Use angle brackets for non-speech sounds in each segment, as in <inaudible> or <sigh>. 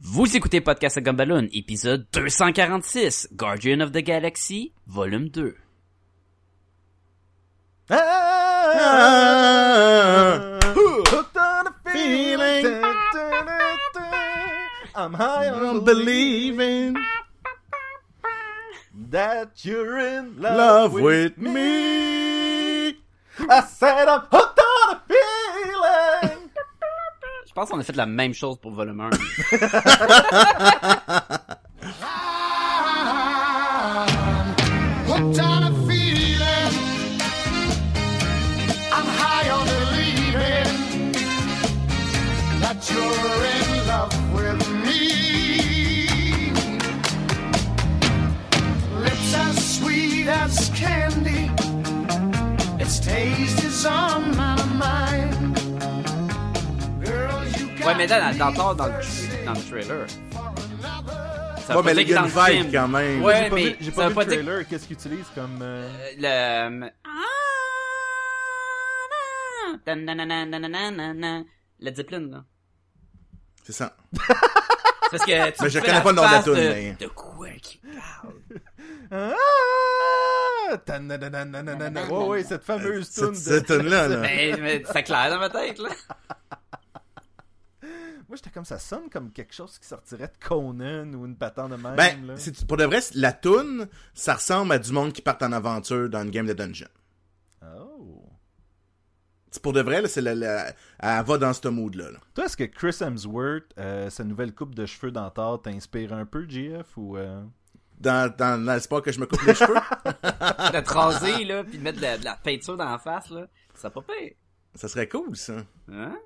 Vous écoutez Podcast à Gumballoon, épisode 246, Guardian of the Galaxy, volume 2. Ah, hooked on a feeling. I'm high on believing that you're in love, Love with, with me. I said I'm hooked pense qu'on a fait la même chose pour volume 1. <laughs> là, dans, dans, dans, le, dans le trailer. Ça Ouais, mais il y a que une dans le vibe film. quand même. Ouais, J'ai pas mais vu, j'ai ça pas vu pas le trailer. Qu'est-ce qu'il utilise comme. euh, le... Tananananananana. La Zeppelin, là. C'est ça. C'est parce que <laughs> tu Mais je connais pas le nom de la toune, de, mais- de quoi qui parle. Ah! Ouais, ouais, cette fameuse Cette, tune. cette tune-là, là. mais, mais c'est clair dans ma tête, là. Moi, j'étais comme ça sonne comme quelque chose qui sortirait de Conan ou une patente de même. Ben, là. pour de vrai, la toune, ça ressemble à du monde qui part en aventure dans une game de dungeon. Oh. C'est pour de vrai, là, c'est la, la- elle va dans ce mood-là. là. Toi, est-ce que Chris Hemsworth, euh, sa nouvelle coupe de cheveux dentaires, t'inspire un peu, GF, ou... euh? Dans, dans l'espoir que je me coupe les cheveux, <laughs> De te raser, là, pis de mettre de la, de la peinture dans la face, là. Ça pas pire. ça serait cool, ça. Hein?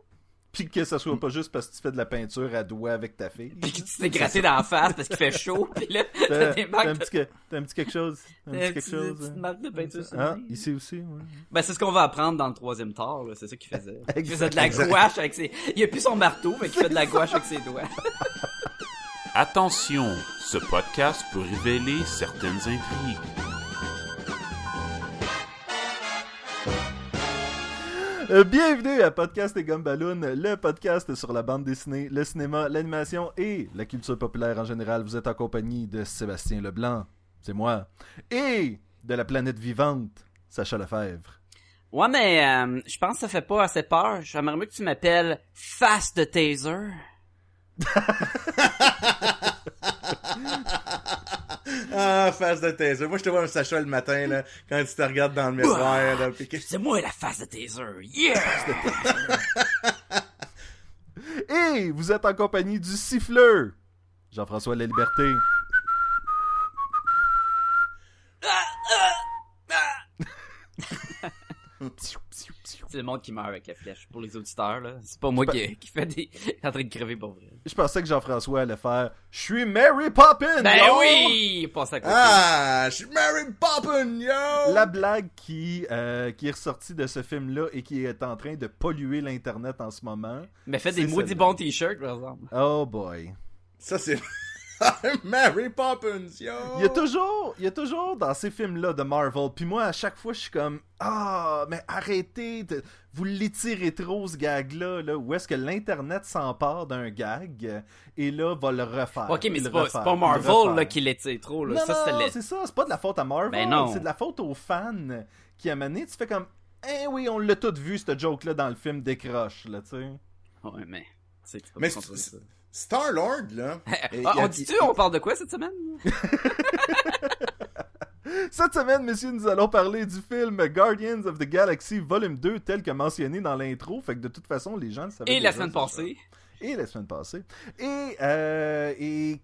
Puis que ça soit pas juste parce que tu fais de la peinture à doigts avec ta fille. Pis que tu t'es gratté dans la face parce qu'il fait chaud, pis là, t'as des t'as un, marques petit t'as un petit quelque chose. Un petit une quelque chose. petite hein. marque de peinture sur Ah, ici aussi, ouais. Ben, c'est ce qu'on va apprendre dans le troisième là. C'est ça qu'il faisait. <laughs> Il faisait de la gouache avec ses... Il a plus son marteau, mais il fait de la gouache avec ses doigts. Attention, ce podcast peut révéler certaines intrigues. Bienvenue à Podcast et Gumballoon, le podcast sur la bande dessinée, le cinéma, l'animation et la culture populaire en général. Vous êtes en compagnie de Sébastien Leblanc, c'est moi, et de la planète vivante, Sacha Lefebvre. Ouais, mais euh, je pense que ça fait pas assez peur. J'aimerais mieux que tu m'appelles de Taser. <laughs> <laughs> Ah, face de taser. Moi, je te vois un Sacha le matin, là, quand tu te regardes dans le miroir, là, pis que- C'est moi la face de Taser. Yeah! <laughs> Et vous êtes en compagnie du siffleur, Jean-François La Liberté. <laughs> C'est le monde qui meurt avec la flèche. Pour les auditeurs, là. C'est pas moi qui, qui fait des... en train de crever pour vrai. Je pensais que Jean-François allait faire « Je suis Mary Poppins! Ben yo! oui! Passe à côté. Ah, je suis Mary Poppin, yo! La blague qui, euh, qui est ressortie de ce film-là et qui est en train de polluer l'Internet en ce moment. Mais fais des maudits bons t-shirts, par exemple. Oh boy. Ça, c'est... <laughs> Mary Poppins, yo! Il y a toujours, il y a toujours dans ces films-là de Marvel, puis moi à chaque fois je suis comme ah mais arrêtez, de- vous l'étirez trop ce gag-là, là, où est-ce que l'internet s'empare d'un gag et là va le refaire. Ok, mais c'est pas, Marvel, là, qui l'étire trop, là. Non, ça, non, c'est ça, c'est pas de la faute à Marvel, Ben non. c'est de la faute aux fans qui a mené, tu fais comme eh oui, on l'a tout vu ce joke-là dans le film décroche là, tu sais. Ouais, mais... Mais Star-Lord, là... <laughs> et- Ah, on dit-tu, on parle de quoi cette semaine? <laughs> Cette semaine, messieurs, nous allons parler du film Guardians of the Galaxy Volume 2, tel que mentionné dans l'intro. Fait que de toute façon, les gens le savaient. Et la semaine passée. ça. Et la semaine passée. Et, euh, et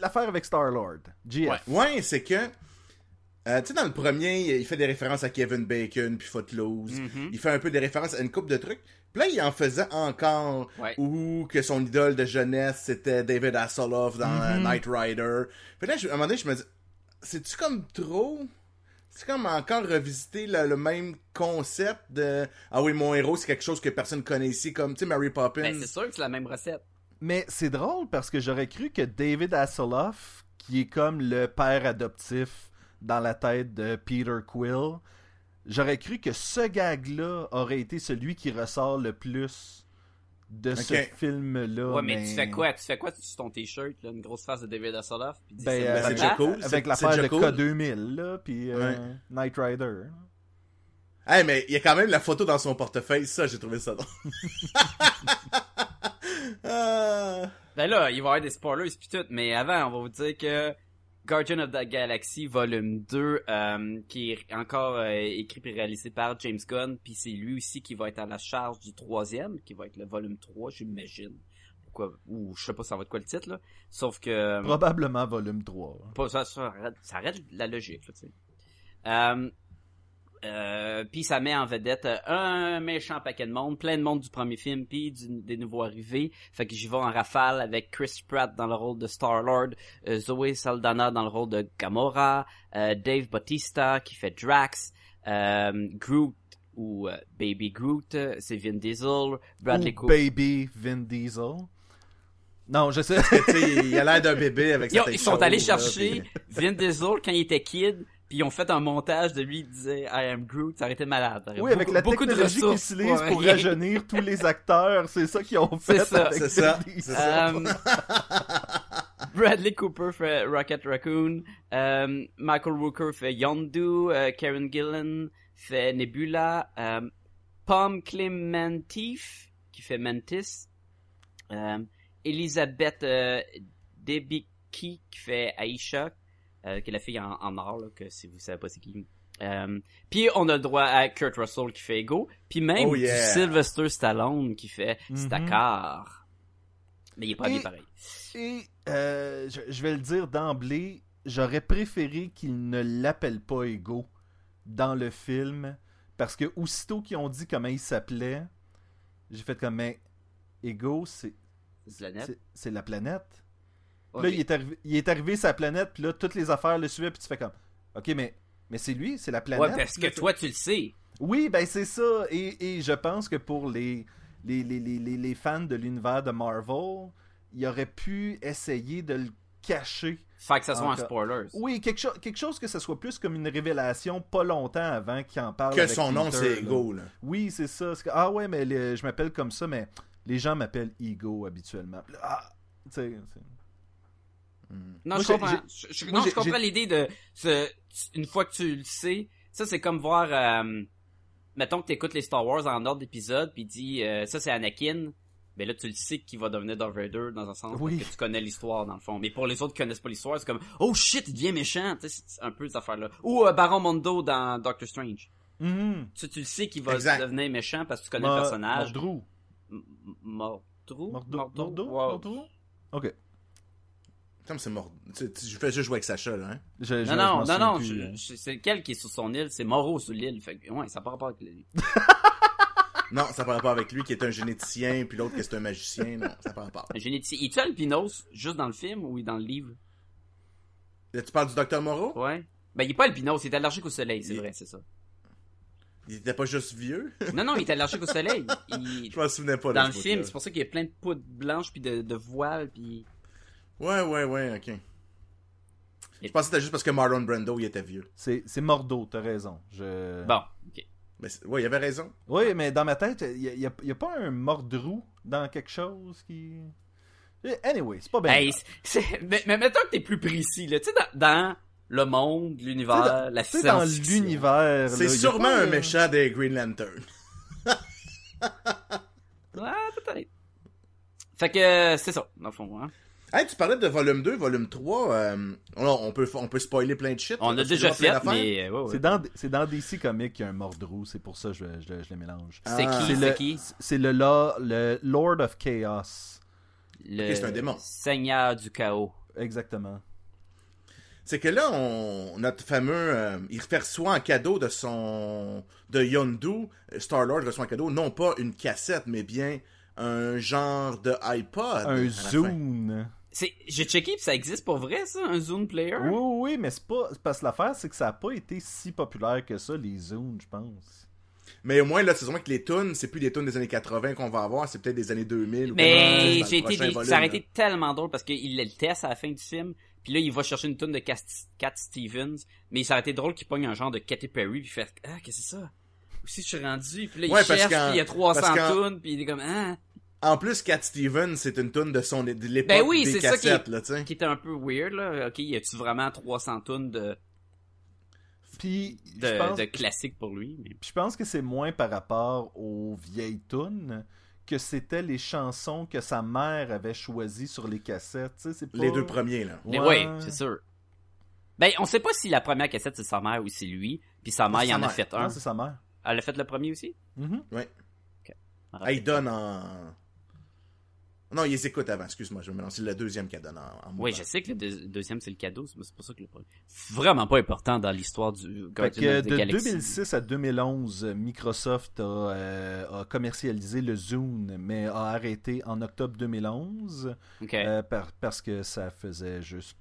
l'affaire avec Star-Lord. GF. Ouais. Ouais, c'est que... euh, tu sais, dans le premier, il fait des références à Kevin Bacon puis Footloose. Mhm. Il fait un peu des références à une coupe de trucs. Puis là, il en faisait encore. Ouais. Ou que son idole de jeunesse, c'était David Hasselhoff dans euh, Mhm. Knight Rider. Puis là, je- à un moment donné, je me dis, c'est-tu comme trop... C'est comme encore revisiter le, le même concept de... Ah oui, mon héros, c'est quelque chose que personne connaît ici, comme, tu sais, Mary Poppins. Ben, c'est sûr que c'est la même recette. Mais c'est drôle parce que j'aurais cru que David Hasselhoff, qui est comme le père adoptif dans la tête de Peter Quill, j'aurais cru que ce gag-là aurait été celui qui ressort le plus de ce film-là. Ouais, mais tu fais quoi? Tu fais quoi? Sur ton t-shirt, là? Une grosse face de David Hasselhoff? Puis dis, Ben, c'est euh, c'est avec, déjà Batman? cool. avec l'affaire de déjà cool. K2000, là, puis euh, Ouais. Knight Rider. Hey, mais il y a quand même la photo dans son portefeuille, ça, j'ai trouvé ça drôle. <laughs> Ah. Ben là, il va y avoir des spoilers puis tout, mais avant, on va vous dire que Guardian of the Galaxy Volume 2, euh, qui est encore euh, écrit et réalisé par James Gunn, puis c'est lui aussi qui va être à la charge du troisième, qui va être le volume 3, j'imagine. Pourquoi, ou je sais pas ça va être quoi le titre, là. Sauf que... Probablement volume 3. Pas- ça, ça, arrête, ça arrête la logique, là, tu sais. Euh, puis ça met en vedette euh, un méchant paquet de monde, plein de monde du premier film, puis des nouveaux arrivés. Fait que j'y vais en rafale avec Chris Pratt dans le rôle de Star-Lord, euh, Zoé Saldana dans le rôle de Gamora, euh, Dave Bautista qui fait Drax, Groot ou Baby Groot, c'est Vin Diesel, Bradley Cooper. Baby Vin Diesel. Non, je sais. Il a l'air d'un bébé avec sa ils sont allés chercher Vin Diesel quand il était kid, puis ils ont fait un montage de lui qui disait I am Groot, ça aurait été malade. Oui, avec beaucoup- la beaucoup de technologie qu'ils utilisent pour rajeunir tous les acteurs, c'est ça qu'ils ont fait. C'est ça. C'est ça, ça. Euh, <laughs> Bradley Cooper fait Rocket Raccoon, euh, Michael Rooker fait Yondu, euh, Karen Gillan fait Nebula, euh, Pom Clementif qui fait Mantis, Elisabeth euh, Debicki qui fait Aisha, qui est la fille en, en or, là, que si vous savez pas c'est qui. Euh, puis on a le droit à Kurt Russell qui fait Ego, puis même Oh du. Sylvester Stallone qui fait. Stakar. Mais il est pas Et- pareil. Et euh, je, je vais le dire d'emblée, j'aurais préféré qu'ils ne l'appellent pas Ego dans le film, parce que aussitôt qu'ils ont dit comment il s'appelait, j'ai fait comme mais Ego, c'est- c'est la planète. Là, il est, arrivé, il est arrivé sa planète, puis là, toutes les affaires le suivaient, puis tu fais comme, ok, mais, mais c'est lui, c'est la planète. Ouais, parce que toi, tu le sais? Oui, ben c'est ça. Et, et je pense que pour les, les, les, les, les- les fans de l'univers de Marvel, il aurait pu essayer de le cacher. Fait que ça soit un Encore. spoiler. Oui, quelque, cho- quelque chose que ça soit plus comme une révélation pas longtemps avant qu'il en parle. Que avec son nom, c'est. Ego, là. Oui, c'est ça. Ah ouais, mais je m'appelle comme ça, mais les gens m'appellent Ego habituellement. Ah, tu sais, c'est- Non, Moi, je comprends. Je, je- moi, non, je comprends l'idée de ce- une fois que tu le sais, ça c'est comme voir euh, mettons que tu écoutes les Star Wars en ordre d'épisode puis dit euh, ça c'est Anakin, mais là tu le sais qu'il va devenir Darth Vader dans un sens Oui. que tu connais l'histoire dans le fond. Mais pour les autres qui connaissent pas l'histoire, c'est comme oh shit, il devient méchant, tu sais c'est un peu cette affaire là. Ou euh, Baron Mondo dans Doctor Strange. Mhm. Tu, tu le sais qu'il va Exact. devenir méchant parce que tu connais Mo- le personnage. Mordru. M- M- Mordru? Mordru? Mordru? Mordru? Wow. Mordru? Ok. Comme c'est mort. Tu, tu- je fais juste jouer avec Sacha, là, hein? Je- je- Non, non, je non, non, hein. c'est lequel qui est sur son île? C'est Moreau sur l'île. Fait que, ouais, ça n'a pas rapport avec lui. <laughs> Non, ça n'a pas rapport avec lui qui est un généticien, puis l'autre qui est un magicien. Non, ça n'a pas rapport. Un généticien. Il est albinos juste dans le film ou dans le livre? Là, tu parles du Docteur Moreau? Ouais. Ben, il est pas albinos, il est allergique au soleil, c'est Il- vrai, c'est ça. Il était pas juste vieux? <laughs> Non, non, il est allergique au soleil. <laughs> Il- je m'en souvenais pas de Dans le film, c'est pour ça qu'il y a plein de poudre blanche puis de, de voiles puis... Ouais, ouais, ouais, ok. Je pensais que c'était juste parce que Marlon Brando, il était vieux. C'est c'est Mordo, t'as raison. Je... Bon, ok. Mais ouais, il avait raison. Oui, mais dans ma tête, il n'y a, y a pas un Mordru dans quelque chose qui. Anyway, c'est pas bien. Hey, mais, mais mettons que t'es plus précis, là. Tu sais, dans, dans le monde, l'univers, la sais, dans science l'univers. C'est sûrement pas, un euh, méchant des Green Lantern. <laughs> Ouais, peut-être. Fait que, c'est ça, dans le fond, hein. Hey, tu parlais de volume 2, volume 3. euh, on, on peut, on peut spoiler plein de shit. On a déjà fait, mais... ouais, ouais. C'est dans, c'est dans DC Comics qu'il y a un Mordru, c'est pour ça que je, je- je les mélange. C'est Ah. qui, C'est c'est le, qui? c'est le, le Lord of Chaos. Le c'est un démon. Seigneur du chaos. Exactement. C'est que là, on, notre fameux, euh, il reçoit en cadeau de son, de Yondu, Star Lord reçoit en cadeau non pas une cassette, mais bien un genre de iPod. Un fin. J'ai checké pis ça existe pour vrai, ça, un Zune Player? Oui, oui, mais c'est pas. Parce que l'affaire, c'est que ça n'a pas été si populaire que ça, les Zunes, je pense. Mais au moins, là, c'est sûrement que les tunes, c'est plus des tunes des années 80 qu'on va avoir, c'est peut-être des années 2000. ou Mais le j'ai été, volume, ça aurait été tellement drôle parce qu'il le teste à la fin du film, puis là, il va chercher une tune de Cat, Cat Stevens, mais ça aurait été drôle qu'il pogne un genre de Katy Perry puis faire, ah, qu'est-ce que c'est ça? Que je suis rendu? Puis là, il Ouais, cherche, puis il y a 300 parce qu'en- tunes, puis il est comme, ah. En plus, Cat Stevens, c'est une tune de son de l'époque Ben oui, des c'est ça qui cassettes, est- là. Qui était un peu weird, là. Ok, y a-tu vraiment 300 tonnes de, Puis, je de, pense, de classiques pour lui? mais- puis je pense que c'est moins par rapport aux vieilles tunes que c'était les chansons que sa mère avait choisies sur les cassettes. pas- Les deux premiers, là. Mais Ouais. oui, c'est sûr. Ben, on sait pas si la première cassette c'est sa mère ou c'est lui. Puis sa mère, il en a fait un. Non, c'est sa mère. Elle a fait le premier aussi? Mhm. Ah, il donne en. Non, il les écoute avant, excuse-moi, je me mélange. C'est le deuxième qu'elle donne en, en Oui, je sais que le deux- deuxième c'est le cadeau, mais c'est pour ça que le vraiment pas important dans l'histoire du Fait que of the de Galaxy. 2006 à 2011, Microsoft a, euh, a commercialisé le Zune, mais a arrêté en octobre 2011 Ok. euh, par- parce que ça faisait juste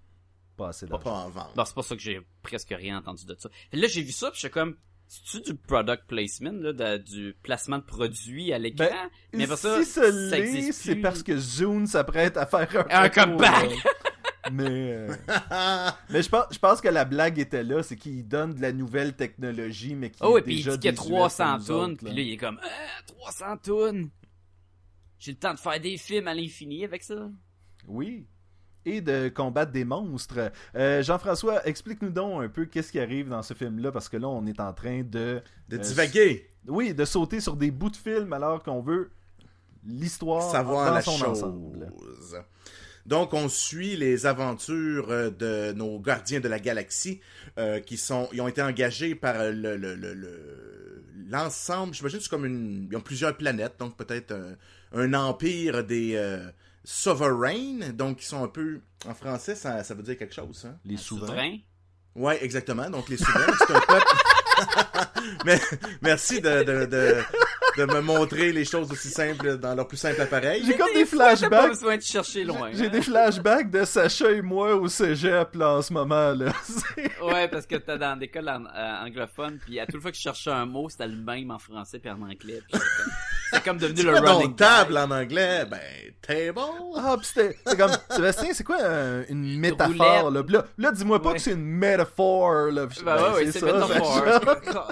pas assez d'argent. pas en vente. Bon, c'est pour ça que j'ai presque rien entendu de ça. Là, j'ai vu ça, puis j'étais comme, c'est-tu du product placement, là, de- du placement de produits à l'écran? Ben, mais si ce ça existe c'est parce que Zune s'apprête à faire un, Un retour, comeback. mais euh, mais je pense, je pense que la blague était là, c'est qu'il donne de la nouvelle technologie, mais qui Oh, est et puis il dit qu'il y a désuète 300 pour nous tonnes, puis là, il est comme, ah, 300 tonnes! J'ai le temps de faire des films à l'infini avec ça. Oui. Et de combattre des monstres. Euh, Jean-François, explique-nous donc un peu qu'est-ce qui arrive dans ce film-là, parce que là, on est en train de... De euh, divaguer, Oui, de sauter sur des bouts de film alors qu'on veut l'histoire savoir dans la son chose. ensemble. Donc, on suit les aventures euh, de nos gardiens de la galaxie euh, qui sont, ils ont été engagés par le, le, le- le- l'ensemble. J'imagine c'est comme une, ils ont plusieurs planètes, donc peut-être un, un empire des sovereigns, donc ils sont un peu, en français, ça, ça veut dire quelque chose. Hein? Les souverains. Souverain? Ouais, exactement. Donc les souverains, c'est un peuple. <laughs> Mais merci de, de, de, de me montrer les choses aussi simples dans leur plus simple appareil. J'ai comme des pas flashbacks. besoin de chercher loin. J'ai hein. des flashbacks de Sacha et moi au cégep là, en ce moment là. <laughs> Ouais, parce que t'es dans l'école en- euh, anglophone, puis à toute fois que je cherchais un mot, c'était le même en français puis en anglais. puis C'est comme devenu le running table en anglais, ben table. Ah, pis c'était c'est comme Sébastien, c'est quoi euh, une métaphore là? Pis là, là, dis-moi pas Ouais. que c'est une métaphore là. Ben ouais, ouais, c'est ça, métaphore. <laughs>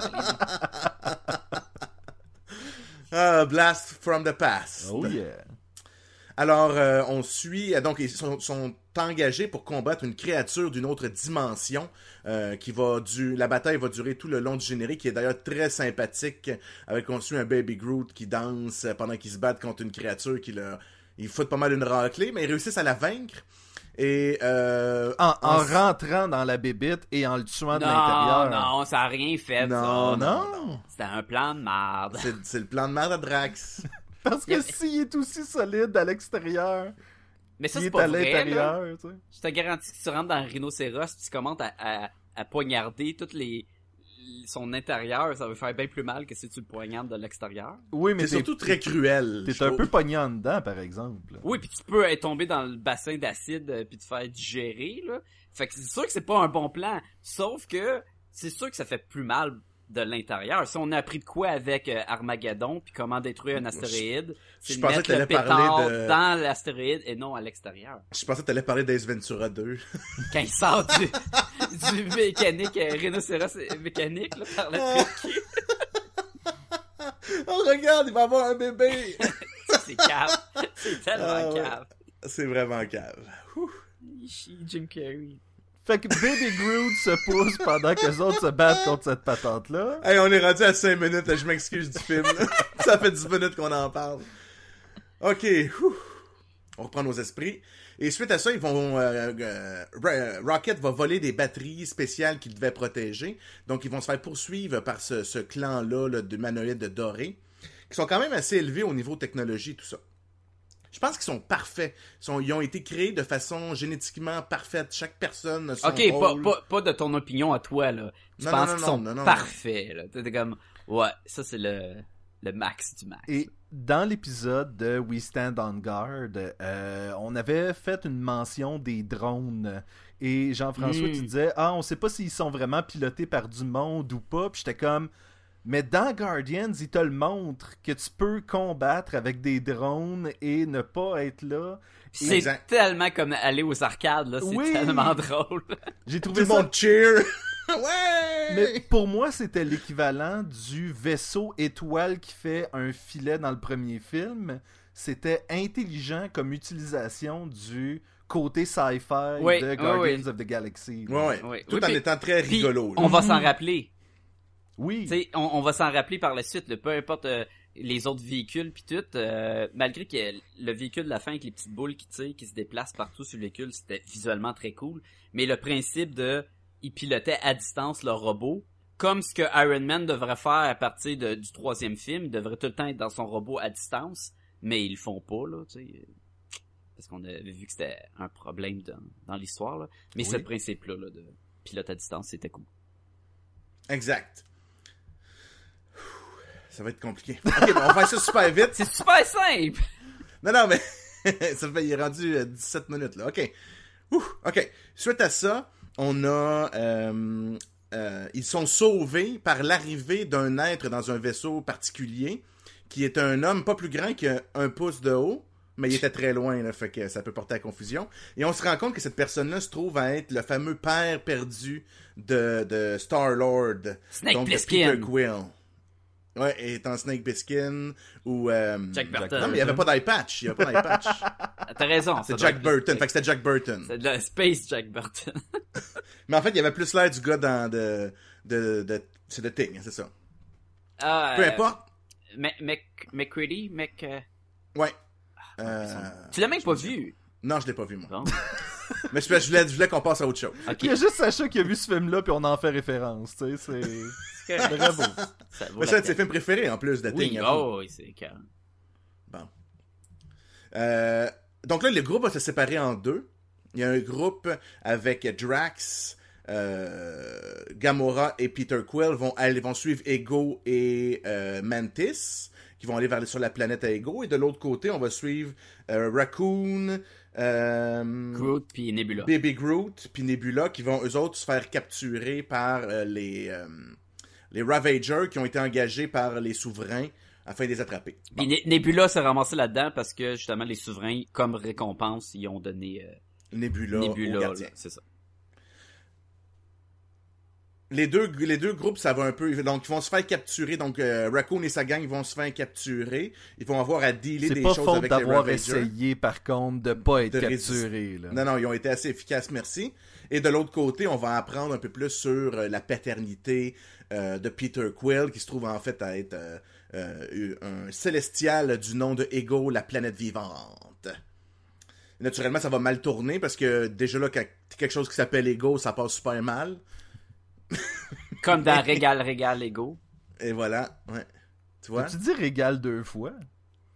Ah, blast from the past. Oh yeah. Alors, euh, on suit, donc ils sont, sont engagés pour combattre une créature d'une autre dimension euh, qui va du, la bataille va durer tout le long du générique, qui est d'ailleurs très sympathique, avec on suit un Baby Groot qui danse euh, pendant qu'ils se battent contre une créature qui leur, ils foutent pas mal une raclée, mais ils réussissent à la vaincre. Et euh, En, en en- rentrant dans la bébite et en le tuant de Non, l'intérieur. non, ça a rien fait, non, ça. non, C'était un plan de merde. c'est, c'est le plan de merde à Drax. <laughs> Parce que s'il est aussi solide à l'extérieur, Mais ça, c'est est pas à vrai, là. tu sais. Je te garantis que tu rentres dans le rhinocéros pis tu commences à, à, à poignarder toutes les son intérieur, ça va faire bien plus mal que si tu le poignardes de l'extérieur. Oui, mais C'est surtout très cruel. T'es un trouve. peu pogné en dedans, par exemple. Oui, puis tu peux être tombé dans le bassin d'acide euh, puis te faire digérer là. Fait que c'est sûr que c'est pas un bon plan, sauf que c'est sûr que ça fait plus mal de l'intérieur. Si on a appris de quoi avec euh, Armageddon puis comment détruire un astéroïde, c'est je pensais que le t'allais parler de- dans l'astéroïde et non à l'extérieur. Je pensais que t'allais parler d'Ace Ventura 2. <laughs> Quand il sort du, du mécanique, euh, rhinocéros mécanique là, par le truc. <laughs> oh, regarde, il va avoir un bébé! <laughs> C'est cave. C'est tellement Ah ouais. cave. C'est vraiment cave. Ouh. Jim Carrey. Fait que Baby Groot se pousse pendant que les autres se battent contre cette patente-là. Hey, on est rendu à 5 minutes, là, je m'excuse du film. <laughs> Ça fait 10 minutes qu'on en parle. Ok, on reprend nos esprits. Et suite à ça, ils vont euh, euh, Ra- Rocket va voler des batteries spéciales qu'il devait protéger. Donc ils vont se faire poursuivre par ce, clan-là là, de humanoïdes dorés, qui sont quand même assez élevés au niveau technologie, tout ça. Je pense qu'ils sont parfaits. Ils, sont- ils ont été créés de façon génétiquement parfaite. Chaque personne a son Ok, pas, rôle. pas, pas de ton opinion à toi, là. Tu Non, penses non, qu'ils non, sont non, non, non. parfaits, là. T'es comme, ouais, ça c'est le, le max du max. Et dans l'épisode de We Stand on Guard, euh, on avait fait une mention des drones. Et Jean-François, Mm. tu disais, ah, on sait pas s'ils sont vraiment pilotés par du monde ou pas. Puis j'étais comme, mais dans Guardians, ils te le montrent que tu peux combattre avec des drones et ne pas être là. C'est Exact. tellement comme aller aux arcades, là. C'est Oui. tellement drôle. <laughs> J'ai Tout trouvé le ça monde cheer! <laughs> ouais! Mais pour moi, c'était l'équivalent du vaisseau étoile qui fait un filet dans le premier film. c'était intelligent comme utilisation du côté sci-fi Oui, de Guardians oui. of the Galaxy. Oui. Tout Oui, en puis- étant très rigolo. là. on va s'en rappeler. Oui. Tu sais, on, on va s'en rappeler par la suite, là, peu importe euh, les autres véhicules puis tout, euh, malgré que le véhicule de la fin avec les petites boules qui tirent, qui se déplacent partout sur le véhicule, c'était visuellement très cool. Mais le principe de, ils pilotaient à distance leur robot, comme ce que Iron Man devrait faire à partir de- du troisième film, il devrait tout le temps être dans son robot à distance, mais ils le font pas là, tu sais. Parce qu'on avait vu que c'était un problème dans, dans l'histoire, là. Mais Oui. ce principe-là, là, de pilote à distance, c'était cool. Exact. Ça va être compliqué. <laughs> Ok, bon, on va faire ça super vite. C'est super simple! Non, non, mais <laughs> ça fait, il est rendu euh, 17 minutes, là. OK. Ouh, OK. Suite à ça, on a... euh, euh, ils sont sauvés par l'arrivée d'un être dans un vaisseau particulier, qui est un homme pas plus grand qu'un pouce de haut, mais il était très loin, là, fait que ça peut porter à confusion. Et on se rend compte que cette personne-là se trouve à être le fameux père perdu de, de Star-Lord. Snake donc de Plissken. Peter Quill. Ouais, étant Snake Plissken ou... euh, Jack Burton. Non, mais il n'y avait pas d'eye patch. Il n'y avait pas d'eye patch. Ah, T'as raison. C'est Jack Burton. Fait que c'était Jack Burton. C'est de la Space Jack Burton. <laughs> Mais en fait, il y avait plus l'air du gars dans de... de, de c'est Thing, c'est ça. Ah, Peu euh, importe. Mc, Mc, McCready, Mc... euh, Ouais. Euh, Tu l'as même pas vu. Non, je l'ai pas vu, moi. Bon. <laughs> <laughs> Mais je, je voulais, je voulais qu'on passe à autre chose. Ok. Il y a juste Sacha qui a vu ce film-là, puis on en fait référence, tu sais, c'est... Bravo. Ça vaut Mais la c'est un de ses films préférés, en plus, de Oui, Thing. avoue. oh, oui, c'est carré. Bon. Euh, donc là, le groupe va se séparer en deux. Il y a un groupe avec Drax, euh, Gamora et Peter Quill vont aller vont suivre Ego et euh, Mantis qui vont aller vers sur la planète à Ego et de l'autre côté on va suivre euh, Raccoon euh, Groot puis Nebula. Baby Groot puis Nebula qui vont eux autres se faire capturer par euh, les euh, les Ravagers qui ont été engagés par les souverains afin de les attraper. Puis Ne- Nebula s'est ramassé là-dedans parce que justement les souverains, comme récompense, ils ont donné euh, Nebula, Nebula. C'est ça. Les deux, les deux groupes, ça va un peu. Donc, ils vont se faire capturer. Donc, euh, Raccoon et sa gang vont se faire capturer. Ils vont avoir à dealer des pas choses faute avec les d'avoir essayé, par contre, de pas être De capturé, là. Non, non, ils ont été assez efficaces, merci. Et de l'autre côté, on va apprendre un peu plus sur euh, la paternité euh, de Peter Quill, qui se trouve en fait à être euh, un célestial du nom de Ego, la planète vivante. Naturellement, ça va mal tourner parce que déjà là, quelque chose qui s'appelle Ego, ça passe super mal. <laughs> Comme dans Régal, Régal, Ego. Et voilà, ouais. Tu vois? Tu dis régal deux fois?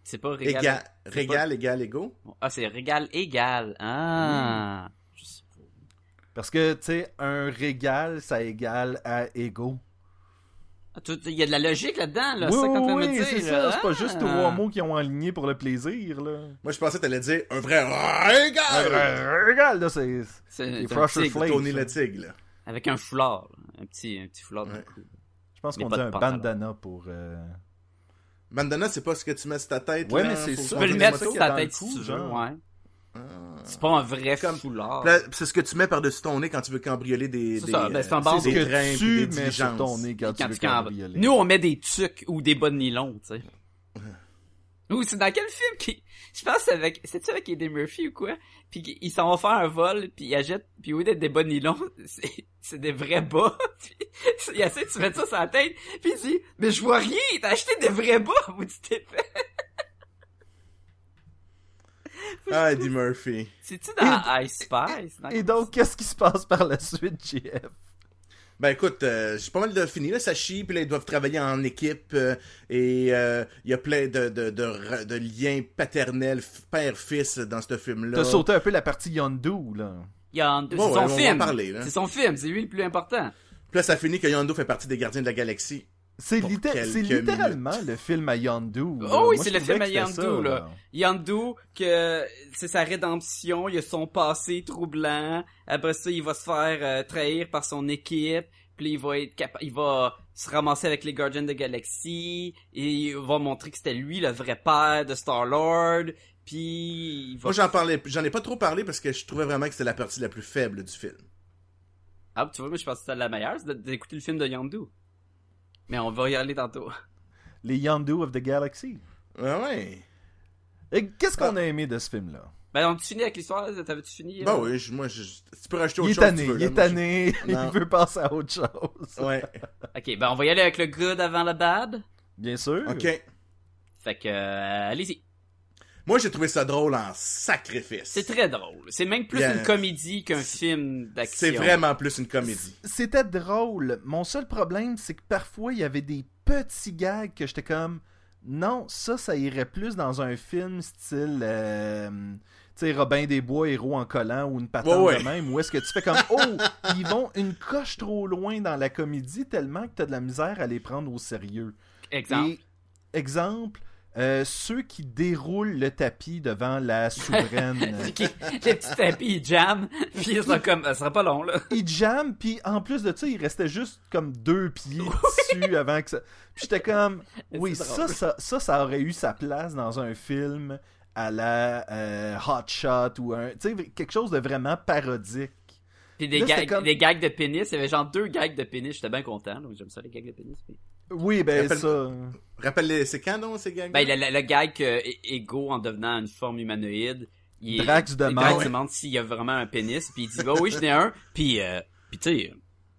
C'est pas Régal. Égal, c'est régal, égal, Ego? Ah, c'est Régal, Égal. Ah. Je sais pas. Parce que, tu sais, un régal, ça égale à ego. Ah, Il y a de la logique là-dedans, là. oui, c'est ça qu'on oui, oui, c'est là. ça. C'est pas juste Ah. trois mots qui ont aligné pour le plaisir, là. Moi, je pensais que t'allais dire un vrai régal! Un régal, là, c'est... C'est Flakes. Tony le tigre, là. Avec un foulard. Un petit, un petit foulard Ouais. Je pense qu'on dit un pantalon. bandana pour... euh, Bandana, c'est pas ce que tu mets sur ta tête. Ouais, là, mais c'est ça. Tu peux le mettre sur ta tête cou, si tu veux, genre. ouais. Ah. C'est pas un vrai Comme- foulard. C'est ce que tu mets par-dessus ton nez quand tu veux cambrioler des. C'est ça, ben, c'est un bandeau. Trains que puis tu des mets sur ton nez quand, Quand tu veux cambrioler. Nous, on met des tucs ou des bas de nylon, tu sais. Ou c'est dans quel film qui... Je pense que c'est avec... C'est-tu avec Eddie Murphy ou quoi? Puis ils s'en vont faire un vol, puis ils achètent... Puis au lieu d'être des bas de nylon, <laughs> c'est, c'est des vrais bas. <laughs> Puis il essaie de se mettre ça sur la tête, puis il dit « Mais je vois rien! T'as acheté des vrais bas! <laughs> » Vous dites t'es fait. Ah, Eddie Murphy. C'est-tu dans Ice Spice? Dans- Et donc, qu'est-ce qui se passe par la suite, JF? Ben écoute, euh, j'ai pas mal de fini là, ça chie, puis là ils doivent travailler en équipe euh, et euh, il y a plein de, de, de, ra- de liens paternels père-fils dans ce film-là. T'as sauté un peu la partie Yondu, là. Yondu, c'est ouais, son on va en film. C'est son film, c'est lui le plus important. Puis là ça finit que Yondu fait partie des Gardiens de la Galaxie. C'est littéralement le film à Yondu. là. Oh oui, c'est le film à Yondu, ça, là. Yandu, que c'est sa rédemption, il a son passé troublant, après ça, il va se faire euh, trahir par son équipe, puis il va être capa- il va se ramasser avec les Guardians de la Galaxie, et il va montrer que c'était lui le vrai père de Star-Lord, puis il va... Moi j'en parlais, j'en ai pas trop parlé parce que je trouvais vraiment que c'était la partie la plus faible du film. Ah, tu vois, moi je pense que c'était la meilleure, c'est d'écouter le film de Yandu. Mais on va y aller tantôt. <laughs> Les Yondu of the Galaxy. Ouais ouais. Et qu'est-ce qu'on a aimé de ce film-là? Ben, on tu fini avec l'histoire? T'avais-tu fini? Bah euh? oui, je- moi, je, tu peux rajouter autre Il est chose. tanné, si tu veux, il est tanné, il veut passer à autre chose. Ouais. Ok, ben on va y aller avec le good avant le bad. Bien sûr. Ok. Fait que, euh, allez-y. Moi, j'ai trouvé ça drôle en sacrifice. C'est très drôle. C'est même plus Yeah. une comédie qu'un film d'action. C'est vraiment plus une comédie. C'était drôle. Mon seul problème, c'est que parfois, il y avait des petits gags que j'étais comme... Non, ça, ça irait plus dans un film style... euh, tu sais, Robin des Bois, héros en collant ou une patente Ouais, ouais. de même, où est-ce que tu fais comme Oh, ils vont une coche trop loin dans la comédie tellement que t'as de la misère à les prendre au sérieux. Exemple? Et, exemple, euh, ceux qui déroulent le tapis devant la <laughs> souveraine. Les petits tapis, ils jam, puis ils sont comme, ça sera pas long, là. il jamme, puis en plus de ça, il restait juste comme deux pieds dessus avant que ça. Puis j'étais comme, oui, ça, ça, ça, ça aurait eu sa place dans un film à la euh, Hot Shot ou un, tu sais, quelque chose de vraiment parodique. Puis des, Là, gags, comme- des gags de pénis, il y avait genre deux gags de pénis, j'étais bien content, donc j'aime ça les gags de pénis. mais- Oui, ben Rappelle- ça. Rappelle-les, c'est quand, donc, ces gags Ben, le, le- le gag que E- Ego, en devenant une forme humanoïde, il Drax demande- Drax demande s'il y a vraiment un pénis, puis il dit, bah oui, j'en ai un, puis, euh, puis tu sais,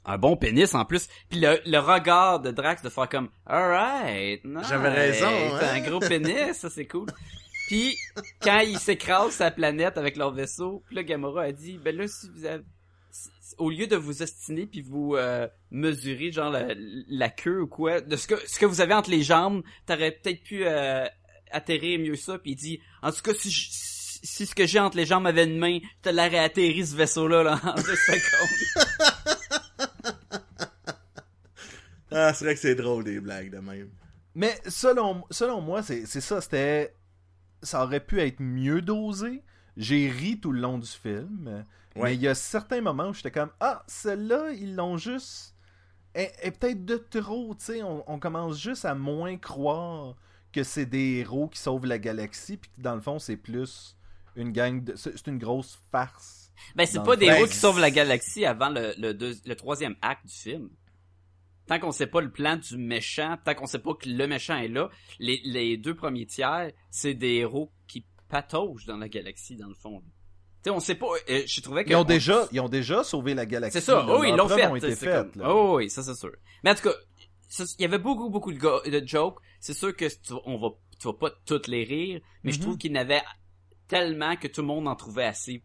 un bon pénis en plus. Puis le, le regard de Drax de faire comme, alright, nice, J'avais raison, t'as hein? un gros pénis, ça c'est cool. Puis quand il s'écrase sa planète avec leur vaisseau, puis là Gamora a dit, ben là si vous avez au lieu de vous ostiner puis vous euh, mesurer genre la, la queue ou quoi, de ce que ce que vous avez entre les jambes, t'aurais peut-être pu euh, atterrir mieux ça. Puis il dit, en tout cas si je- si, si ce que j'ai entre les jambes avait une main, je te l'aurais atterri ce vaisseau là, là en deux secondes. <laughs> Ah, c'est vrai que c'est drôle, des blagues de même. Mais selon, selon moi, c'est c'est ça, c'était. Ça aurait pu être mieux dosé. J'ai ri tout le long du film. Ouais. Mais il y a certains moments où j'étais comme Ah, celle-là, ils l'ont juste. est, est peut-être de trop, tu sais. On, on commence juste à moins croire que c'est des héros qui sauvent la galaxie, puis que dans le fond, c'est plus une gang de. C'est une grosse farce. Ben c'est pas des héros Ben, qui sauvent la galaxie avant le, le, deux- le troisième acte du film. Tant qu'on sait pas le plan du méchant, tant qu'on sait pas que le méchant est là, les, les deux premiers tiers, c'est des héros qui pataugent dans la galaxie, dans le fond. Tu sais, on sait pas, euh, je trouvais que... Ils ont, on- déjà, ils ont déjà sauvé la galaxie. C'est ça, oui, ils l'ont fait. ont été faites, comme-. Oh, oui, ça c'est sûr. Mais en tout cas, il y avait beaucoup, beaucoup de, go- de jokes. C'est sûr que tu, on va, tu vas pas toutes les rire, mais je Mhm. trouve qu'il y en avait tellement que tout le monde en trouvait assez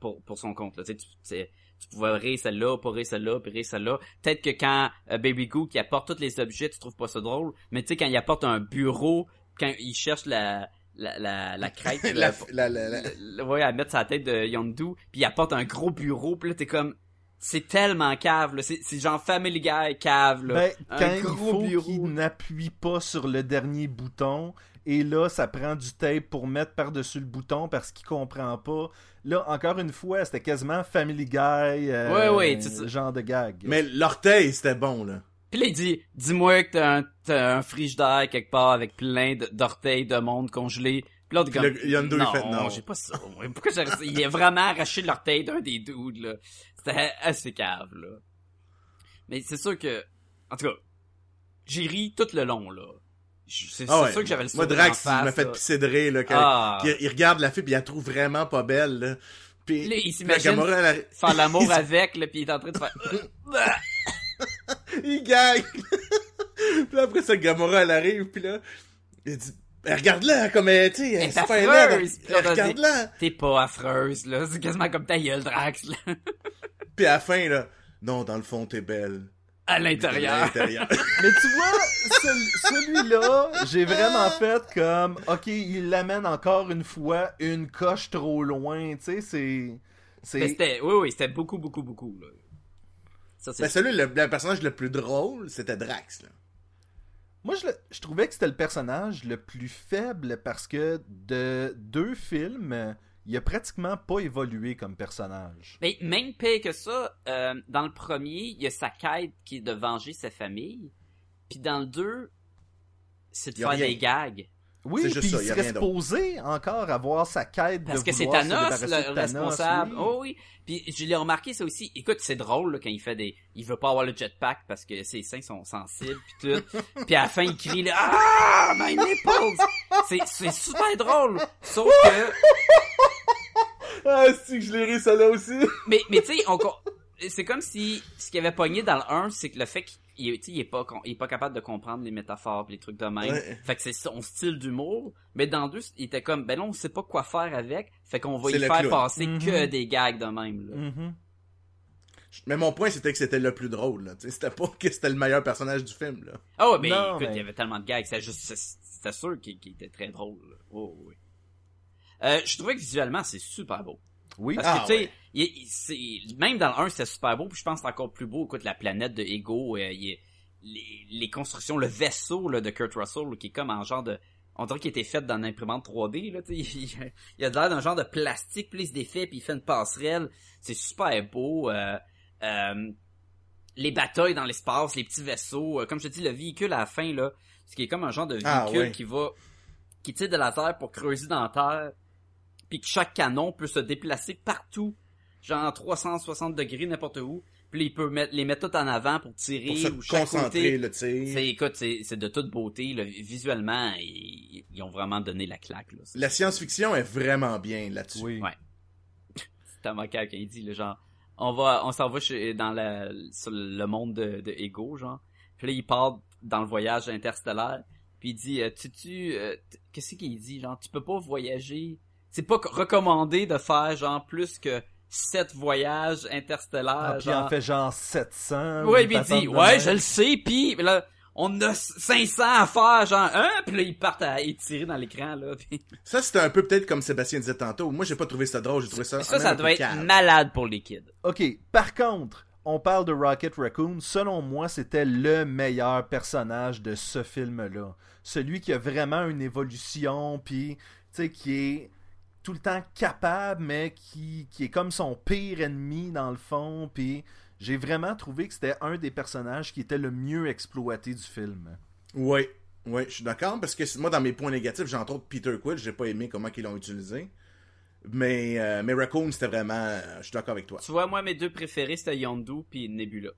pour, pour son compte. Là. Tu, tu pouvais rire celle-là, pas rire celle-là, puis rire celle-là. Peut-être que quand euh, Baby Goo qui apporte tous les objets, tu trouves pas ça drôle, mais tu sais, quand il apporte un bureau, quand il cherche la, la, la, la <laughs> crête, la, la, la, la- le- ouais, à mettre sa tête de Yondu, puis il apporte un gros bureau, puis là t'es comme c'est tellement cave là, c'est c'est genre Family Guy cave là. Ben, Un quand il gros faut bureau. qu'il n'appuie pas sur le dernier bouton, et là, ça prend du tape pour mettre par-dessus le bouton parce qu'il comprend pas. Là, encore une fois, c'était quasiment Family Guy, euh, Ouais, ouais, genre de gag. Mais l'orteil, c'était bon, là. Puis là il dit dis-moi que t'as un, t'as un frigidaire quelque part avec plein d'orteils de monde congelés. Puis l'autre Puis comme le- Yondu, il non, fait, non. j'ai pas ça. Pourquoi j'ai il a vraiment arraché l'orteil d'un des dudes là. C'était assez cave là. Mais c'est sûr que en tout cas, j'ai ri tout le long là. C'est Ah ouais. sûr que j'avais le Moi, Drax, en face, il m'a fait pisser de rire, là. quand- Ah. il regarde la fille, puis il la trouve vraiment pas belle, là. Puis, Là, il puis s'imagine la Gamora, elle arri- faire <laughs> l'amour avec, là, pis il est en train de faire... <laughs> <laughs> il gagne. <laughs> puis après ça, Gamora, elle arrive, puis là, il dit, Ben, regarde-la, comme elle, tu sais, Regarde-la. T'es pas affreuse, là. C'est quasiment comme ta gueule, Drax, là. <laughs> Puis à la fin, là, non, dans le fond, t'es belle. À l'intérieur. Mais tu vois, cel- celui-là, j'ai vraiment fait comme, ok, il l'amène encore une fois une coche trop loin, tu sais, c'est... c'est- Mais c'était, oui, oui, c'était beaucoup, beaucoup, beaucoup, là. Ça, c'est... Ben, celui, le, le personnage le plus drôle, c'était Drax, là. Moi, je, le- je trouvais que c'était le personnage le plus faible parce que de deux films, il a pratiquement pas évolué comme personnage. Mais même pire que ça, euh, dans le premier, il y a sa quête qui est de venger sa famille. Puis dans le deux, c'est de faire rien. des gags. Oui, C'est juste puis ça, il y a serait rien d'autre. supposé encore avoir sa quête Parce de que c'est Thanos le Thanos, responsable. oui. Oh oui. Puis je l'ai remarqué ça aussi. Écoute, c'est drôle là, quand il fait des, il veut pas avoir le jetpack parce que ses seins sont sensibles puis tout. <laughs> puis à la fin il crie là, ah my nipples. C'est c'est super drôle. Sauf que Ah, c'est que je l'ai ri, ça là aussi? mais mais tu sais on c'est comme si ce qu'il avait pogné dans le 1 c'est que le fait qu'il est- tu sais, il est pas il est pas capable de comprendre les métaphores pis les trucs de même. Ouais. Fait que c'est son style d'humour, mais dans 2 il était comme ben là on sait pas quoi faire avec, fait qu'on va y le faire clown. passer que des gags de même là. Mhm. Mais mon point, c'était que c'était le plus drôle, C'était pas que c'était le meilleur personnage du film, là. Ah ouais, mais Non, écoute, mais- il y avait tellement de gags, c'était juste, c'était sûr qu'il était très drôle. Oh, oui. Euh, je trouvais que visuellement, c'est super beau. Oui. Parce Ah, que, tu sais, ouais. il- il- c'est- même dans le 1, c'était super beau, puis je pense que c'est encore plus beau. Écoute, la planète de Ego, euh, il les, les constructions, le vaisseau là, de Kurt Russell, qui est comme en genre de... On dirait qu'il était fait dans une imprimante 3D, là, tu sais. <laughs> Il, il a l'air d'un genre de plastique, puis il se défait, puis il fait une passerelle. C'est super beau. euh, euh, les batailles dans l'espace, les petits vaisseaux. euh, comme je te dis, le véhicule à la fin, là, ce qui est comme un genre de véhicule Ah, ouais. qui va... qui tire de la Terre pour creuser dans la Terre, puis que chaque canon peut se déplacer partout, genre à 360 degrés, n'importe où. Puis il peut mettre, les mettre tout en avant pour tirer, Pour se ou chaque concentrer, tu sais. C'est, écoute, c'est, c'est de toute beauté, là. Visuellement, ils, ils ont vraiment donné la claque, là. La science-fiction est vraiment bien là-dessus. Oui. Ouais. <laughs> C'est quand il dit, le genre, on va, on s'en va chez, dans la, sur le monde de, de Ego, genre. Puis là, il part dans le voyage interstellaire. Puis il dit, euh, tu, tu, euh, qu'est-ce qu'il dit, genre, tu peux pas voyager. C'est pas co- recommandé de faire, genre, plus que sept voyages interstellaires. Ah, puis genre. en fait genre 700. Ouais, ou puis il dit, ouais, même. je le sais, puis là, on a 500 à faire, genre, hein, puis là, ils partent à étirer dans l'écran, là. puis- Ça, c'était un peu peut-être comme Sébastien disait tantôt. Moi, j'ai pas trouvé ça drôle, j'ai trouvé ça. Ça, ça doit être malade pour les kids. Ok, par contre, on parle de Rocket Raccoon. Selon moi, c'était le meilleur personnage de ce film-là. Celui qui a vraiment une évolution, puis, tu sais, qui est tout le temps capable, mais qui, qui est comme son pire ennemi dans le fond, puis j'ai vraiment trouvé que c'était un des personnages qui était le mieux exploité du film. Oui, oui, je suis d'accord parce que moi, dans mes points négatifs, j'ai entre autres Peter Quill, j'ai pas aimé comment ils l'ont utilisé. Mais, euh, mais Raccoon, c'était vraiment. euh, je suis d'accord avec toi. Tu vois, moi, mes deux préférés, c'était Yondu puis Nebula.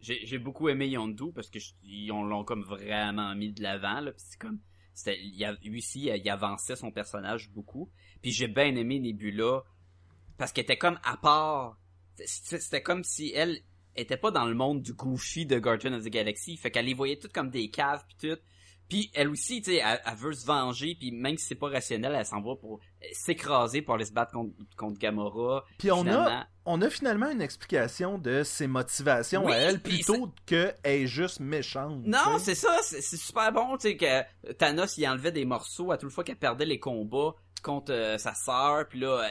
J'ai j'ai beaucoup aimé Yondu parce que je- ils ont- l'ont comme vraiment mis de l'avant, là. Puis c'est comme, c'était, lui aussi, il avançait son personnage beaucoup. Puis j'ai bien aimé Nebula parce qu'elle était comme à part. C'était c'était comme si elle était pas dans le monde du goofy de Guardian of the Galaxy. Fait qu'elle les voyait toutes comme des caves puis tout. Puis elle aussi, tu sais, elle, elle veut se venger, puis même si c'est pas rationnel, elle s'en va pour s'écraser pour aller se battre contre, contre Gamora. Puis on a, Finalement- on a finalement une explication de ses motivations Oui, à elle, plutôt qu'elle est juste méchante. Non, c'est ça, c'est c'est super bon, tu sais, que Thanos, il enlevait des morceaux à toute fois qu'elle perdait les combats contre euh, sa sœur, puis là, euh,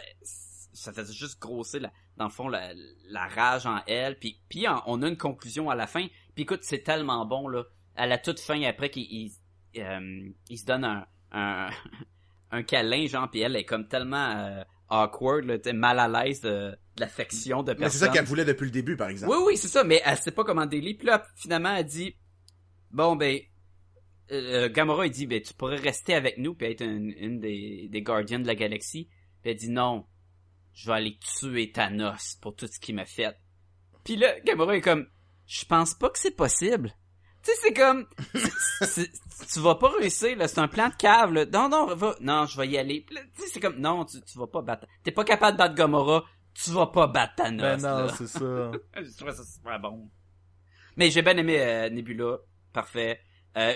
ça faisait juste grossir, la- dans le fond, la, la rage en elle, puis puis on a une conclusion à la fin, puis écoute, c'est tellement bon, là, à la toute fin, après qu'il il, euh, il se donne un, un, <laughs> un câlin, genre, puis elle est comme tellement euh, awkward, là, mal à l'aise de, de l'affection de Mais personne. c'est ça qu'elle voulait depuis le début, par exemple. Oui, oui, c'est ça, mais elle sait pas comment délire. Puis là, finalement, elle dit, bon, ben, euh, Gamora, il dit, ben, tu pourrais rester avec nous puis être une, une des, des gardiens de la galaxie. Puis elle dit, non, je vais aller tuer Thanos pour tout ce qu'il m'a fait. Puis là, Gamora est comme, je pense pas que c'est possible. Tu sais, c'est comme, <laughs> tu vas pas réussir, là, c'est un plan de cave, là. Non, non, va, non, je vais y aller. Tu sais, c'est comme, non, tu, tu vas pas battre. T'es pas capable de battre Gamora, tu vas pas battre Thanos. Ben non, c'est ça. <laughs> Je trouvais ça super bon. Mais j'ai bien aimé euh, Nebula. Parfait. Euh,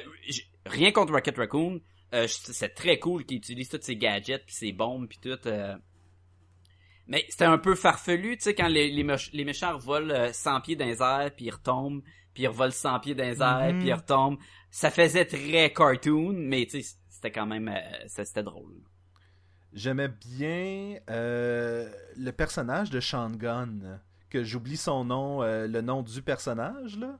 rien contre Rocket Raccoon. Euh, c'est très cool qu'il utilise tous ses gadgets puis ses bombes puis tout. euh. Mais c'était un peu farfelu, tu sais, quand les, les, les méchants volent euh, 100 pieds dans les airs puis ils retombent, puis ils revolent 100 pieds dans les airs Mhm. puis ils retombent. Ça faisait très cartoon, mais tu sais, c'était quand même, euh, ça, c'était drôle. J'aimais bien euh, le personnage de Sean Gunn, que j'oublie son nom, euh, le nom du personnage, là.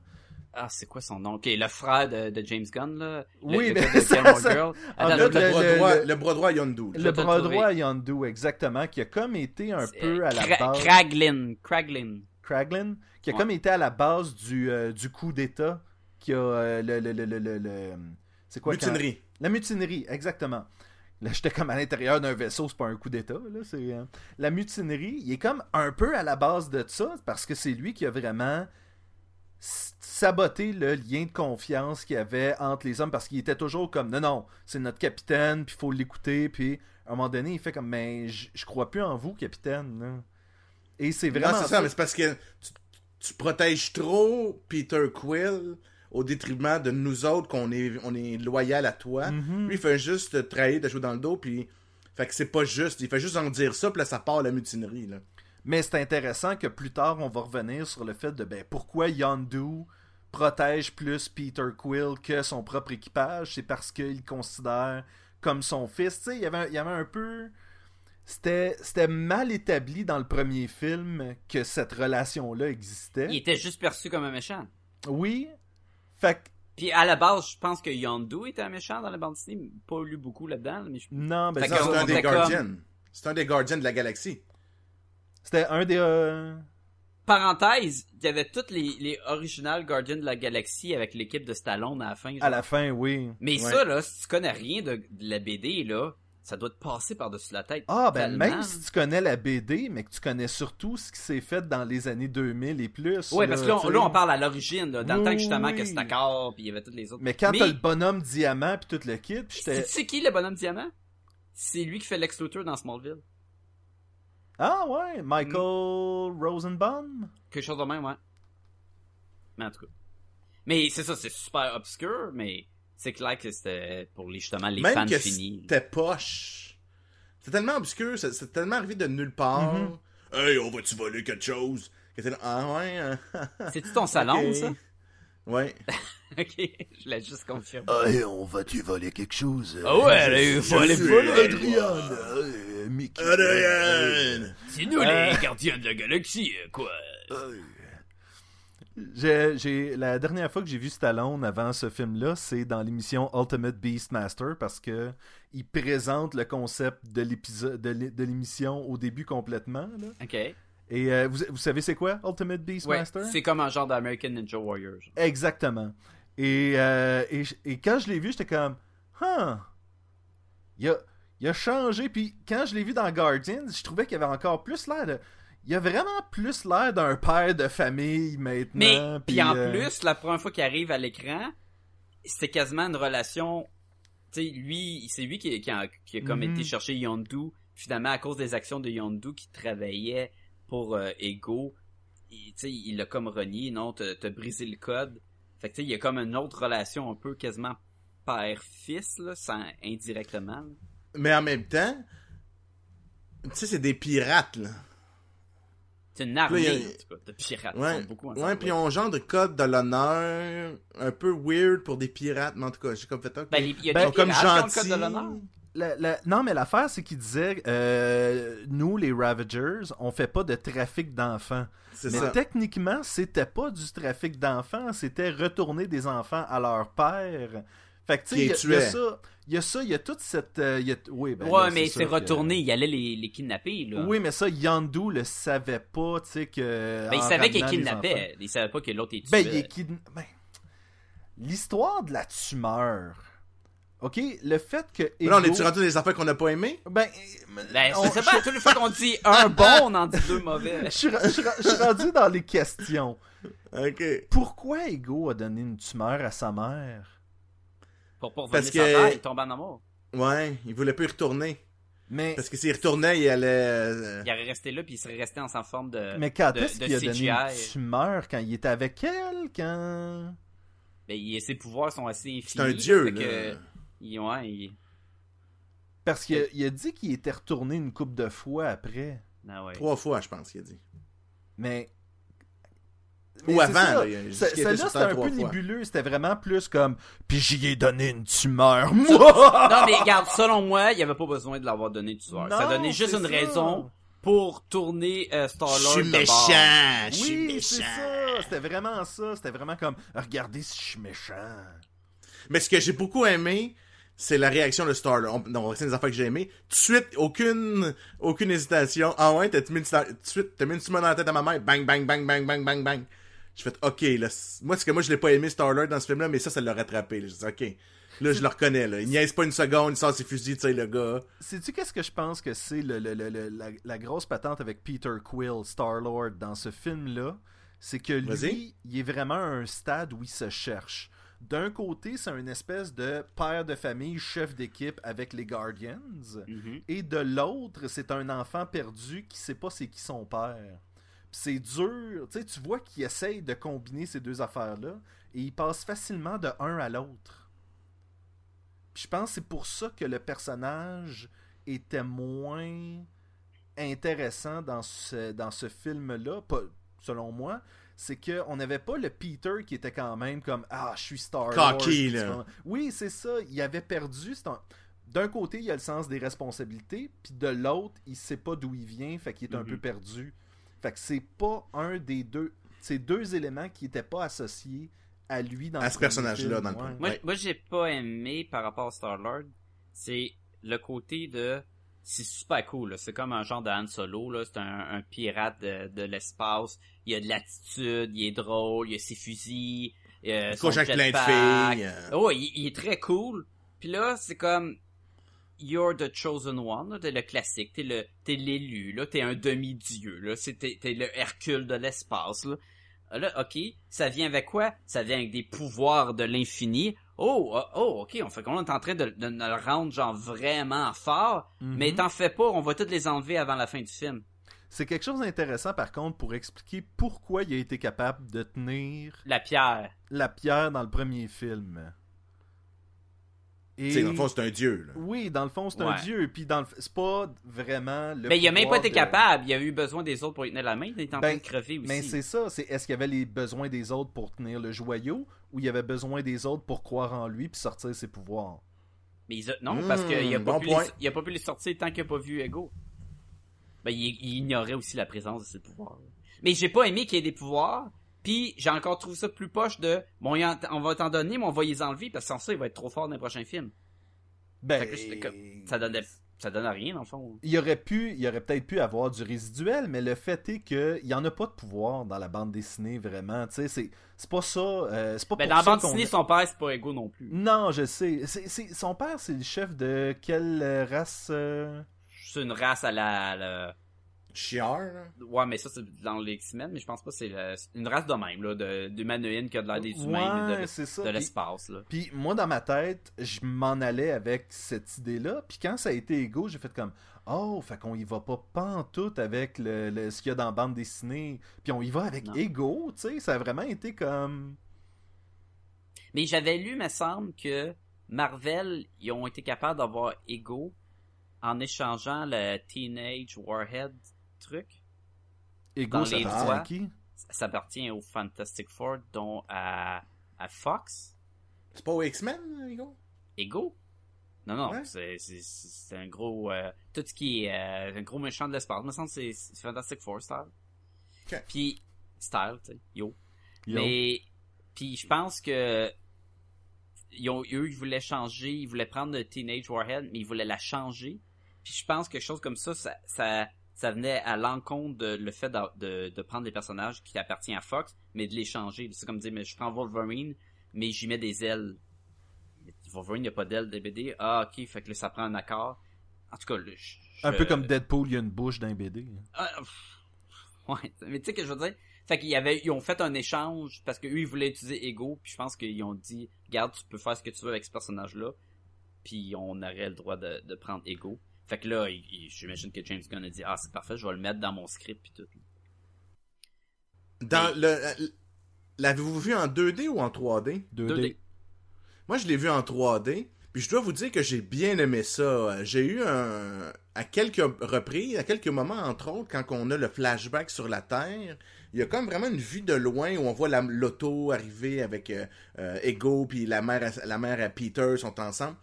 Ah, c'est quoi son nom? Ok, le frère de, de James Gunn, là? Le- Oui, le mais de <laughs> ça- ça- Girl. en Attends, fait, Le, le- bras le- droit, le- le bras droit à Yondu. Le bras droit à Yondu, exactement, qui a comme été un peu à la base... Kraglin. Kraglin. Kraglin, qui a Ouais. comme été à la base du, euh, du coup d'État, qui a euh, le, le, le, le, C'est quoi quand- Mutinerie. La mutinerie, exactement. Là, j'étais comme à l'intérieur d'un vaisseau, c'est pas un coup d'état. Là, c'est, euh, La mutinerie, il est comme un peu à la base de ça, parce que c'est lui qui a vraiment s- saboté le lien de confiance qu'il y avait entre les hommes, parce qu'il était toujours comme, non, non, c'est notre capitaine, puis il faut l'écouter, puis à un moment donné, il fait comme, mais je je crois plus en vous, capitaine. Et c'est vraiment Non, c'est ça, mais c'est parce que tu, tu protèges trop Peter Quill au détriment de nous autres qu'on est, on est loyal à toi. Mhm. Lui, il fait juste te trahir, te jouer dans le dos, puis. Fait que c'est pas juste. Il fait juste en dire ça, puis là, ça part la mutinerie, là. Mais c'est intéressant que plus tard, on va revenir sur le fait de ben, pourquoi Yondu protège plus Peter Quill que son propre équipage? C'est parce qu'il considère comme son fils. Tu sais, il y avait, il y avait un peu. C'était, c'était mal établi dans le premier film que cette relation-là existait. Il était juste perçu comme un méchant. Oui. Fait que, Puis à la base, je pense que Yondu était un méchant dans la bande dessinée. Pas lu beaucoup là-dedans, mais je... non, ben, Fait c'est- un des comme- Guardians. C'est un des Guardians de la galaxie. c'était un des. euh, Parenthèse, il y avait toutes les, les originales Guardians de la Galaxie avec l'équipe de Stallone à la fin. genre. À la fin, oui. Mais Ouais. ça, là, si tu connais rien de, de la BD, là, ça doit te passer par-dessus la tête. Ah, ben, tellement. même si tu connais la BD, mais que tu connais surtout ce qui s'est fait dans les années 2000 et plus. Ouais, parce que là, tu on, sais. là, on parle à l'origine, dans le Oui, temps que justement oui. que c'était accord, puis il y avait toutes les autres. Mais quand t'as le bonhomme diamant puis tout le kit, puis j'étais. C'est qui le bonhomme diamant? C'est lui qui fait Lex Luthor dans Smallville. Ah ouais, Michael Rosenbaum? Quelque chose de même, ouais. Mais en tout cas. Mais c'est ça, c'est super obscur, mais c'est clair que c'était pour les, justement les Même fans que finis. c'était poche. C'est tellement obscur, c'est c'est tellement arrivé de nulle part. Mhm. Hey, on va-tu voler quelque chose? Que t'es là, ah ouais? hein? <laughs> C'est-tu ton salon, ça? Ouais. <laughs> ok, je l'ai juste confirmé. Hey, on va-tu voler quelque chose? Ah ouais, il faut aller voler. Adrian, Mickey. Adrien! C'est nous Euh. les gardiens de la galaxie, quoi. J'ai- la dernière fois que j'ai vu Stallone avant ce film-là, c'est dans l'émission Ultimate Beastmaster parce que il présente le concept de l'épisode de l'é- de l'émission au début complètement. là. Ok. Et euh, vous, vous savez c'est quoi Ultimate Ouais, Beastmaster c'est comme un genre d'American Ninja Warrior. Exactement. Et, euh, et, et quand je l'ai vu, j'étais comme, huh, il a, il a changé. Puis quand je l'ai vu dans Guardians, je trouvais qu'il avait encore plus l'air de. Il a vraiment plus l'air d'un père de famille maintenant. Mais, puis en euh, plus, la première fois qu'il arrive à l'écran, c'était quasiment une relation. Tu sais, lui, c'est lui qui, qui a, qui a comme Mhm. été chercher Yondu, finalement, à cause des actions de Yondu qui travaillait pour euh, Ego. il- sais, il l'a comme renié, non, t'as t'as brisé le code. Fait que tu sais, il y a comme une autre relation un peu quasiment père-fils, là, sans, indirectement. là. Mais en même temps, tu sais, c'est des pirates, là. C'est une armée, Là, a- en tout cas, de pirates. Ils Ouais, beaucoup puis on genre de code de l'honneur un peu weird pour des pirates, mais en tout cas, j'ai comme fait ok. Ben, les- il y a Ben, des Ils comme pirates qui ont le gentils. code de l'honneur. la- la- non, mais l'affaire, c'est qu'il disait euh, nous, les Ravagers, on fait pas de trafic d'enfants. C'est Mais ça. techniquement, c'était pas du trafic d'enfants, c'était retourner des enfants à leur père. Fait que, tu sais, Qui il y, a- ça, il y a ça, il y a toute cette. euh, il y a- oui, ben ouais, là, mais c'est que- retourné, il allait les, les kidnapper, là. Oui, mais ça, Yandu le savait pas, tu sais, que. Ben, il savait qu'il kidnappait. Il savait pas que l'autre est tué. Ben, il est kidna- ben, L'histoire de la tumeur. Ok, le fait que. Là, on est-tu rendu des affaires qu'on n'a pas aimées? Ben, Ben, on- je sais pas, toutes les fois qu'on dit un <laughs> bon, on en dit deux mauvais. je suis ra- je suis ra- je suis rendu dans les questions. <laughs> Ok. Pourquoi Ego a donné une tumeur à sa mère? Pour pas Parce que- sa mère, il tombe en amour. Ouais, il voulait pas y retourner. Mais, Parce que s'il retournait, il allait. euh, Il aurait resté là, puis il serait resté en sa forme de. mais quand de- est-ce qu'il a donné une CGI. tumeur Quand il était avec elle Quand? Ben, il- ses pouvoirs sont assez infinis. C'est un dieu, là. que- il- ouais, il- Parce qu'il a, il a dit qu'il était retourné une couple de fois après. ah ouais. Trois fois, je pense qu'il a dit. Mais. Ou avant, ça. là, Celle-là, c'était un peu fois. nébuleux. C'était vraiment plus comme. Puis j'y ai donné une tumeur. Moi <laughs> Non, mais regarde, selon moi, il n'y avait pas besoin de l'avoir donné du soir. Ça donnait juste une ça. raison pour tourner euh, Je Star-Lord suis de bord. méchant! Je suis Oui, c'est méchant! ça. C'était vraiment ça. C'était vraiment comme. Regardez si je suis méchant. Mais ce que j'ai beaucoup aimé, c'est la réaction de Star-Lord. On- Non, c'est des affaires que j'ai aimé. Tout de suite, aucune, aucune hésitation. Ah ouais, t'as mis une, tout de suite, t'as mis une tumeur dans la tête à ma mère. Bang, bang, bang, bang, bang, bang, bang. J'ai fait, ok, là. Moi, c'est que moi, je l'ai pas aimé Star-Lord dans ce film-là, mais ça, ça l'a rattrapé. là. J'ai dit, ok. Là, je le reconnais, là. Il niaise pas une seconde, il sort ses fusils, tu sais, le gars. Sais-tu qu'est-ce que je pense que c'est le, le- le- le- la, la grosse patente avec Peter Quill, Star-Lord, dans ce film-là? C'est que lui, il est vraiment à un stade où il se cherche. D'un côté, c'est une espèce de père de famille, chef d'équipe avec les Guardians. Mhm. Et de l'autre, c'est un enfant perdu qui sait pas c'est qui son père. C'est dur, tu sais, tu vois qu'il essaye de combiner ces deux affaires-là et il passe facilement de un à l'autre. Puis je pense que c'est pour ça que le personnage était moins intéressant dans ce, dans ce film-là, selon moi. C'est qu'on n'avait pas le Peter qui était quand même comme Ah, je suis Star Cocky, là. Oui, c'est ça. Il avait perdu. D'un côté, il a le sens des responsabilités, puis de l'autre, il sait pas d'où il vient, fait qu'il est un Mhm. peu perdu. Fait que c'est pas un des deux. C'est deux éléments qui étaient pas associés à lui dans À le ce personnage-là, dans le ouais. Moi, Ouais. moi j'ai pas aimé par rapport à Star-Lord, c'est le côté de... C'est super cool, c'est comme un genre de Han Solo, là. c'est un, un pirate de, de l'espace, il a de l'attitude, il est drôle, il a ses fusils, euh, Il son couche avec plein de filles. euh. Oh, il, il est très cool. Puis là, c'est comme You're the chosen one, t'es le classique, t'es le t'es l'élu, là, t'es un demi-dieu, là, c'est t'es, t'es le Hercule de l'espace, là. Ah, Là, ok, ça vient avec quoi? Ça vient avec des pouvoirs de l'infini. Oh, oh, oh, ok, on fait qu'on est en train de, le rendre genre vraiment fort, Mhm. mais t'en fais pas, on va toutes les enlever avant la fin du film. C'est quelque chose d'intéressant par contre pour expliquer pourquoi il a été capable de tenir La pierre. la pierre dans le premier film. Et... Dans le fond, c'est un dieu, là. Oui, dans le fond, c'est un dieu. Puis dans le... c'est pas vraiment le. Mais il a même pas été de- capable, il a eu besoin des autres pour lui tenir la main, il est en train Ben, de crever aussi. Mais c'est ça. C'est est-ce qu'il y avait les besoins des autres pour tenir le joyau ou il y avait besoin des autres pour croire en lui puis sortir ses pouvoirs? Mais a- non, Mmh, parce qu'il a, pas bon pu point. les- il a pas pu les sortir tant qu'il a pas vu Ego. Ben, il, il ignorait aussi la présence de ses pouvoirs. Mais j'ai pas aimé qu'il y ait des pouvoirs, puis j'ai encore trouvé ça plus poche de, bon, on va t'en donner, mais on va les enlever, parce que sans ça, il va être trop fort dans les prochains films. Ben, que Ça donnait, ça donne à rien, dans le fond. il aurait pu, il aurait peut-être pu avoir du résiduel, mais le fait est que il y en a pas de pouvoir dans la bande dessinée vraiment. Tu sais, c'est c'est pas ça. euh, c'est pas Ben, pour dans la bande dessinée, son père, c'est pas Ego non plus. Non, je sais. Son père, c'est le chef de quelle race euh? C'est une race à la, à la- Là. Ouais, mais ça, c'est dans les X-Men, mais je pense pas que c'est une race de même, là, de- d'humanoïdes qui a de l'air des humains, Ouais, de, de l'espace, là. Puis moi, dans ma tête, je m'en allais avec cette idée-là. Puis quand ça a été égaux, j'ai fait comme Oh, fait qu'on y va pas pantoute avec le, le- ce qu'il y a dans la bande dessinée. Puis on y va avec ego, tu sais. Ça a vraiment été comme. Mais j'avais lu, me semble, que Marvel, ils ont été capables d'avoir Ego en échangeant le Teenage Warhead truc. Ego, Dans ça les appartient doigts. à qui? Ça appartient au Fantastic Four, dont à, à Fox. C'est pas au X-Men, Hugo? Ego? Non, non, Ouais. c'est, un gros... euh, tout ce qui est euh, un gros méchant de l'espace. me semble que c'est, Fantastic Four style. Puis, style, tu sais, yo. Yo. Mais, puis je pense que ils ont, eux, ils voulaient changer, ils voulaient prendre le Teenage Warhead, mais ils voulaient la changer. Puis je pense que quelque chose comme ça, ça, ça, ça venait à l'encontre de le fait de, de, de prendre des personnages qui appartiennent à Fox, mais de les changer. C'est comme dire, mais je prends Wolverine, mais j'y mets des ailes. Wolverine, il n'y a pas d'ailes des BD. Ah, ok, fait que là, ça prend un accord. En tout cas, là, je- Un peu comme Deadpool, il y a une bouche d'un BD. ah, pff, ouais, mais tu sais que je veux dire? Fait qu'ils avaient, ils ont fait un échange parce que eux ils voulaient utiliser Ego, puis je pense qu'ils ont dit, regarde, tu peux faire ce que tu veux avec ce personnage-là, puis on aurait le droit de, de prendre Ego. Fait que là, il- il- j'imagine que James Gunn a dit, ah c'est parfait, je vais le mettre dans mon script puis tout. Dans le. L'avez-vous vu en 2D ou en 3D? 2D. 2D. Moi, je l'ai vu en 3D. Puis je dois vous dire que j'ai bien aimé ça. J'ai eu un... À quelques reprises, à quelques moments, entre autres, quand on a le flashback sur la Terre, il y a comme vraiment une vue de loin où on voit la- l'auto arriver avec euh, euh, Ego, puis la mère, à- la mère à Peter sont ensemble.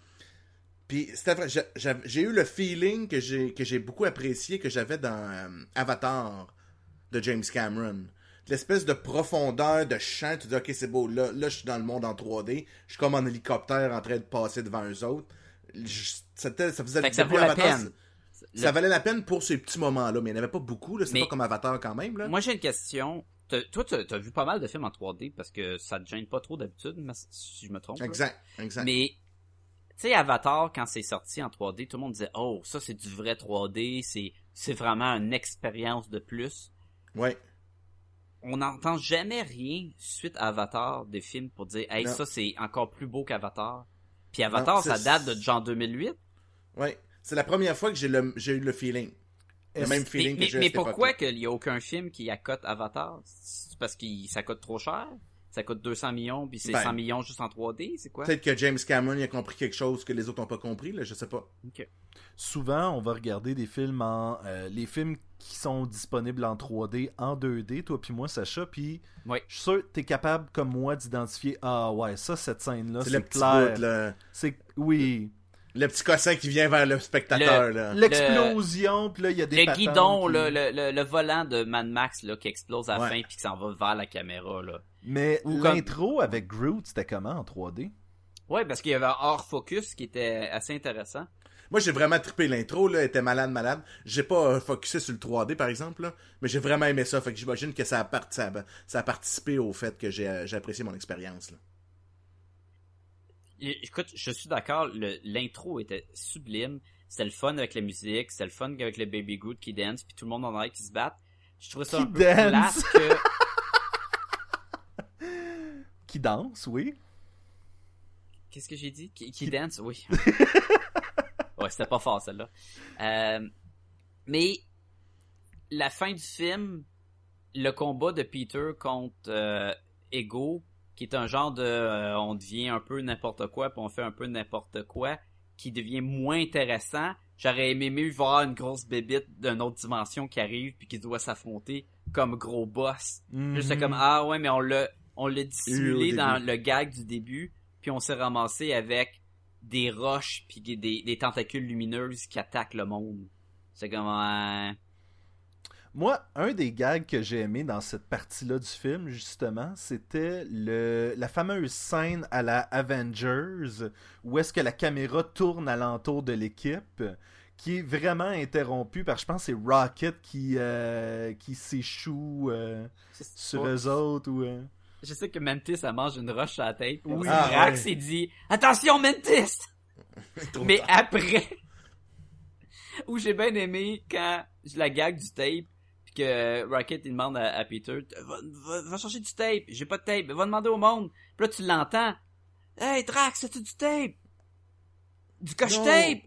Puis c'était vrai, j'ai- eu le feeling que j'ai que j'ai beaucoup apprécié que j'avais dans euh, Avatar de James Cameron. L'espèce de profondeur de champ, tu dis ok c'est beau, là, là je suis dans le monde en 3D, je suis comme en hélicoptère en train de passer devant eux autres. Je- ça faisait Fait que ça vaut la Avatar, peine. Ça valait la peine pour ces petits moments-là, mais il n'y en avait pas beaucoup, c'était Mais- pas comme Avatar quand même. Là. Moi j'ai une question. Toi, t'as as vu pas mal de films en 3D parce que ça te gêne pas trop d'habitude, si je me trompe. là. Exact, exact. Mais sais, Avatar, quand c'est sorti en 3D, tout le monde disait, oh, ça c'est du vrai 3D, c'est, c'est vraiment une expérience de plus. Ouais. On n'entend jamais rien suite à Avatar des films pour dire, hey, Non. ça c'est encore plus beau qu'Avatar. Puis Avatar, Non, ça date de genre 2008. Ouais. C'est la première fois que j'ai le- j'ai eu le feeling. Le même feeling mais, que j'ai mais pourquoi qu'il y a aucun film qui accote Avatar? C'est parce que ça coûte trop cher? Ça coûte 200 millions, puis c'est Ben. 100 millions juste en 3D, c'est quoi? Peut-être que James Cameron a compris quelque chose que les autres n'ont pas compris, là, je sais pas. Ok. Souvent, on va regarder des films en. euh, les films qui sont disponibles en 3D, en 2D, toi puis moi, Sacha, puis Oui. je suis sûr que t'es capable, comme moi, d'identifier Ah ouais, ça, cette scène-là, C'est c'est le petit clair. C'est. Oui. Le petit cossin qui vient vers le spectateur, Le- là. L'explosion, puis là, il y a des Le guidon, qui- le, le, le volant de Mad Max là, qui explose à la Ouais. fin puis qui s'en va vers la caméra. Là. Mais Ou comme- l'intro avec Groot, c'était comment en 3D Ouais, parce qu'il y avait un hors focus qui était assez intéressant. Moi, j'ai vraiment trippé l'intro, là, elle était malade, malade. J'ai pas euh, focusé sur le 3D, par exemple, là, mais j'ai vraiment aimé ça. Fait que j'imagine que ça a, part- ça, a, ça a participé au fait que j'ai euh, j'ai apprécié mon expérience, là. Écoute, je suis d'accord, l'intro était sublime. C'était le fun avec la musique, c'était le fun avec le Baby Good qui dance, puis tout le monde en arrière qui se battent. Je trouvais ça Qui un peu dance. que... <laughs> Qui danse, oui. Qu'est-ce que j'ai dit? Qui, qui Qui- dance? Oui. <laughs> ouais, c'était pas fort, celle-là. Euh, mais, la fin du film, le combat de Peter contre euh, Ego, qui est un genre de... euh, on devient un peu n'importe quoi, puis on fait un peu n'importe quoi, qui devient moins intéressant. J'aurais aimé mieux voir une grosse bébite d'une autre dimension qui arrive, puis qui doit s'affronter comme gros boss. Puis J'étais Mhm. comme ah ouais mais on l'a on l'a dissimulé dans le gag du début puis on s'est ramassé avec des roches puis des, des tentacules lumineuses qui attaquent le monde. C'est comme euh, Moi, un des gags que j'ai aimé dans cette partie-là du film, justement, c'était le la fameuse scène à la Avengers où est-ce que la caméra tourne alentour de l'équipe qui est vraiment interrompue par, je pense, c'est Rocket qui, euh, qui s'échoue euh, sur eux autres ou... euh, Je sais que Mantis elle mange une roche à la tête. Oui. Ah, ouais. s'est dit attention Mantis. <laughs> Mais tard. après <laughs> où j'ai bien aimé quand je la gag du tape que Rocket il demande à, à Peter va, va, va chercher du tape. J'ai pas de tape. Va demander au monde. Puis là tu l'entends. Hey Drax as-tu du tape? Du coche tape?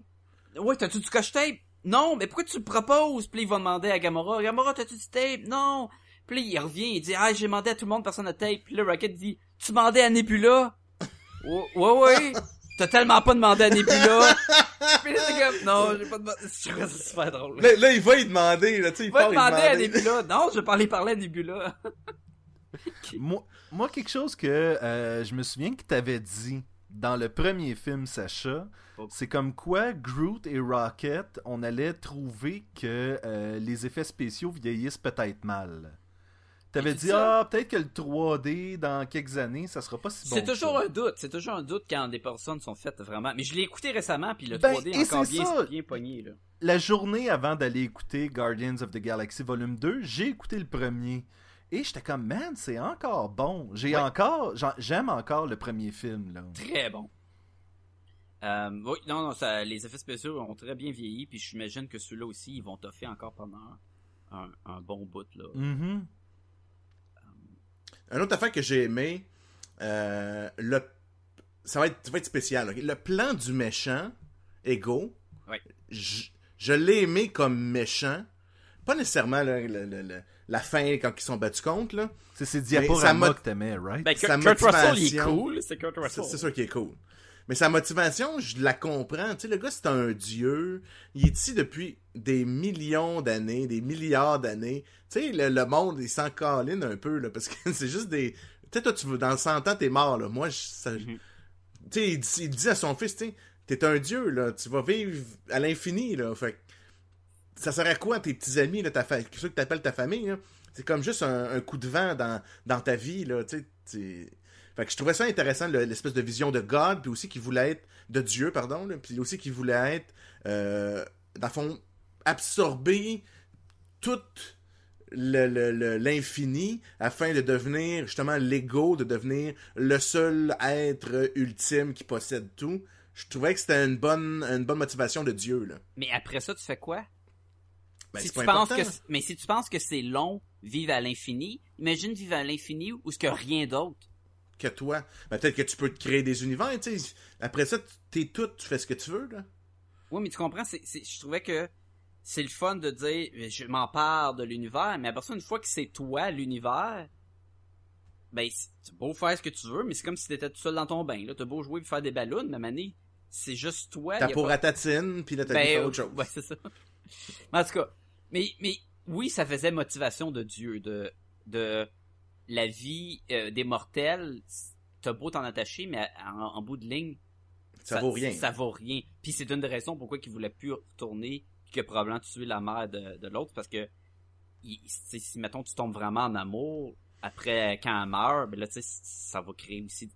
Ouais t'as-tu du coche tape? Non mais pourquoi tu le proposes? Puis il va demander à Gamora. Gamora t'as-tu du tape? Non. Puis là, il revient. Il dit ah j'ai demandé à tout le monde personne n'a tape. Puis là Rocket dit tu demandais à Nebula? <laughs> Ouais ouais ouais. T'as tellement pas demandé à Nebula. <laughs> Puis là, c'est comme, non, j'ai pas demandé. Je trouvais ça super drôle. Là, là, il va y demander, là, tu sais, il Va part y demander à. Nebula. Non, je vais pas aller parler à Nebula. <laughs> Moi, moi, quelque chose que euh, je me souviens que t'avais dit dans le premier film, Sacha, Oh. c'est comme quoi Groot et Rocket, on allait trouver que euh, les effets spéciaux vieillissent peut-être mal. T'avais dit, ah, peut-être que le 3D, dans quelques années, ça sera pas si bon. c'est toujours ça. un doute. C'est toujours un doute quand des personnes sont faites vraiment. Mais je l'ai écouté récemment, puis le Ben, 3D et est encore bien, ça. bien pogné, là. La journée avant d'aller écouter Guardians of the Galaxy Volume 2, j'ai écouté le premier. Et j'étais comme, man, c'est encore bon. J'ai Ouais. encore, j'aime encore le premier film, là. Très bon. Euh, oui, non, non, ça, les effets spéciaux ont très bien vieilli, puis j'imagine que ceux-là aussi, ils vont toffer encore pendant un, un bon bout, là. Mhm. Un autre affaire que j'ai aimé, euh, le... ça, va être, ça va être spécial. ok? Le plan du méchant, Ego, Ouais. je, je l'ai aimé comme méchant. Pas nécessairement là, le- le- le- la fin quand ils sont battus contre. Là. C'est ces ça diaporamas m'a- que t'aimais, right? Ben, Kurt, Kurt Russell, il est cool. C'est Kurt C'est Russell. c'est sûr qu'il est cool. Mais sa motivation, je la comprends. Tu sais, le gars, c'est un dieu. Il est ici depuis des millions d'années, des milliards d'années. Tu sais, le, le monde, il s'en câline un peu, là, parce que <laughs> c'est juste des... Tu sais, toi, tu veux, dans 100 ans, t'es mort, là. Moi, je, ça- Mhm. Tu sais, il, dit- il dit à son fils, tu sais, t'es un dieu, là. Tu vas vivre à l'infini, là. Fait ça sert à quoi, tes petits amis, là, ta fa... ceux que t'appelles ta famille, là? C'est comme juste un, un coup de vent dans, dans ta vie, là, tu sais. Fait que je trouvais ça intéressant, le- l'espèce de vision de God, puis aussi qu'il voulait être, de Dieu, pardon, là, puis aussi qu'il voulait être, euh, dans le fond, absorber tout l'infini afin de devenir justement l'ego, de devenir le seul être ultime qui possède tout. je trouvais que c'était une bonne, une bonne motivation de Dieu, là. Mais après ça, tu fais quoi? Ben, si tu penses que, mais si tu penses que c'est long, vivre à l'infini, imagine vivre à l'infini où ce a rien d'autre. Que toi. Ben, peut-être que tu peux te créer des univers, tu sais. Après ça, t'es tout, tu fais ce que tu veux, là. Oui, mais tu comprends, c'est, je trouvais que c'est le fun de dire, je m'empare de l'univers, mais après ça, une fois que c'est toi, l'univers, ben, c'est beau faire ce que tu veux, mais c'est comme si t'étais tout seul dans ton bain, là. T'as beau jouer et faire des ballons, mais mané, c'est juste toi. T'as pour pas- ratatine, puis là, t'as Ben, faire autre chose. ouais, c'est ça. Mais en tout cas, mais, mais oui, ça faisait motivation de Dieu, de, de la vie euh, des mortels. T'as beau t'en attacher, mais en, en bout de ligne, ça, vaut rien. Ça vaut rien. Puis c'est une des raisons pourquoi il voulait plus retourner, puis a probablement tué la mère de, de l'autre, parce que il, si mettons tu tombes vraiment en amour après quand elle meurt, ben là tu sais ça va créer aussi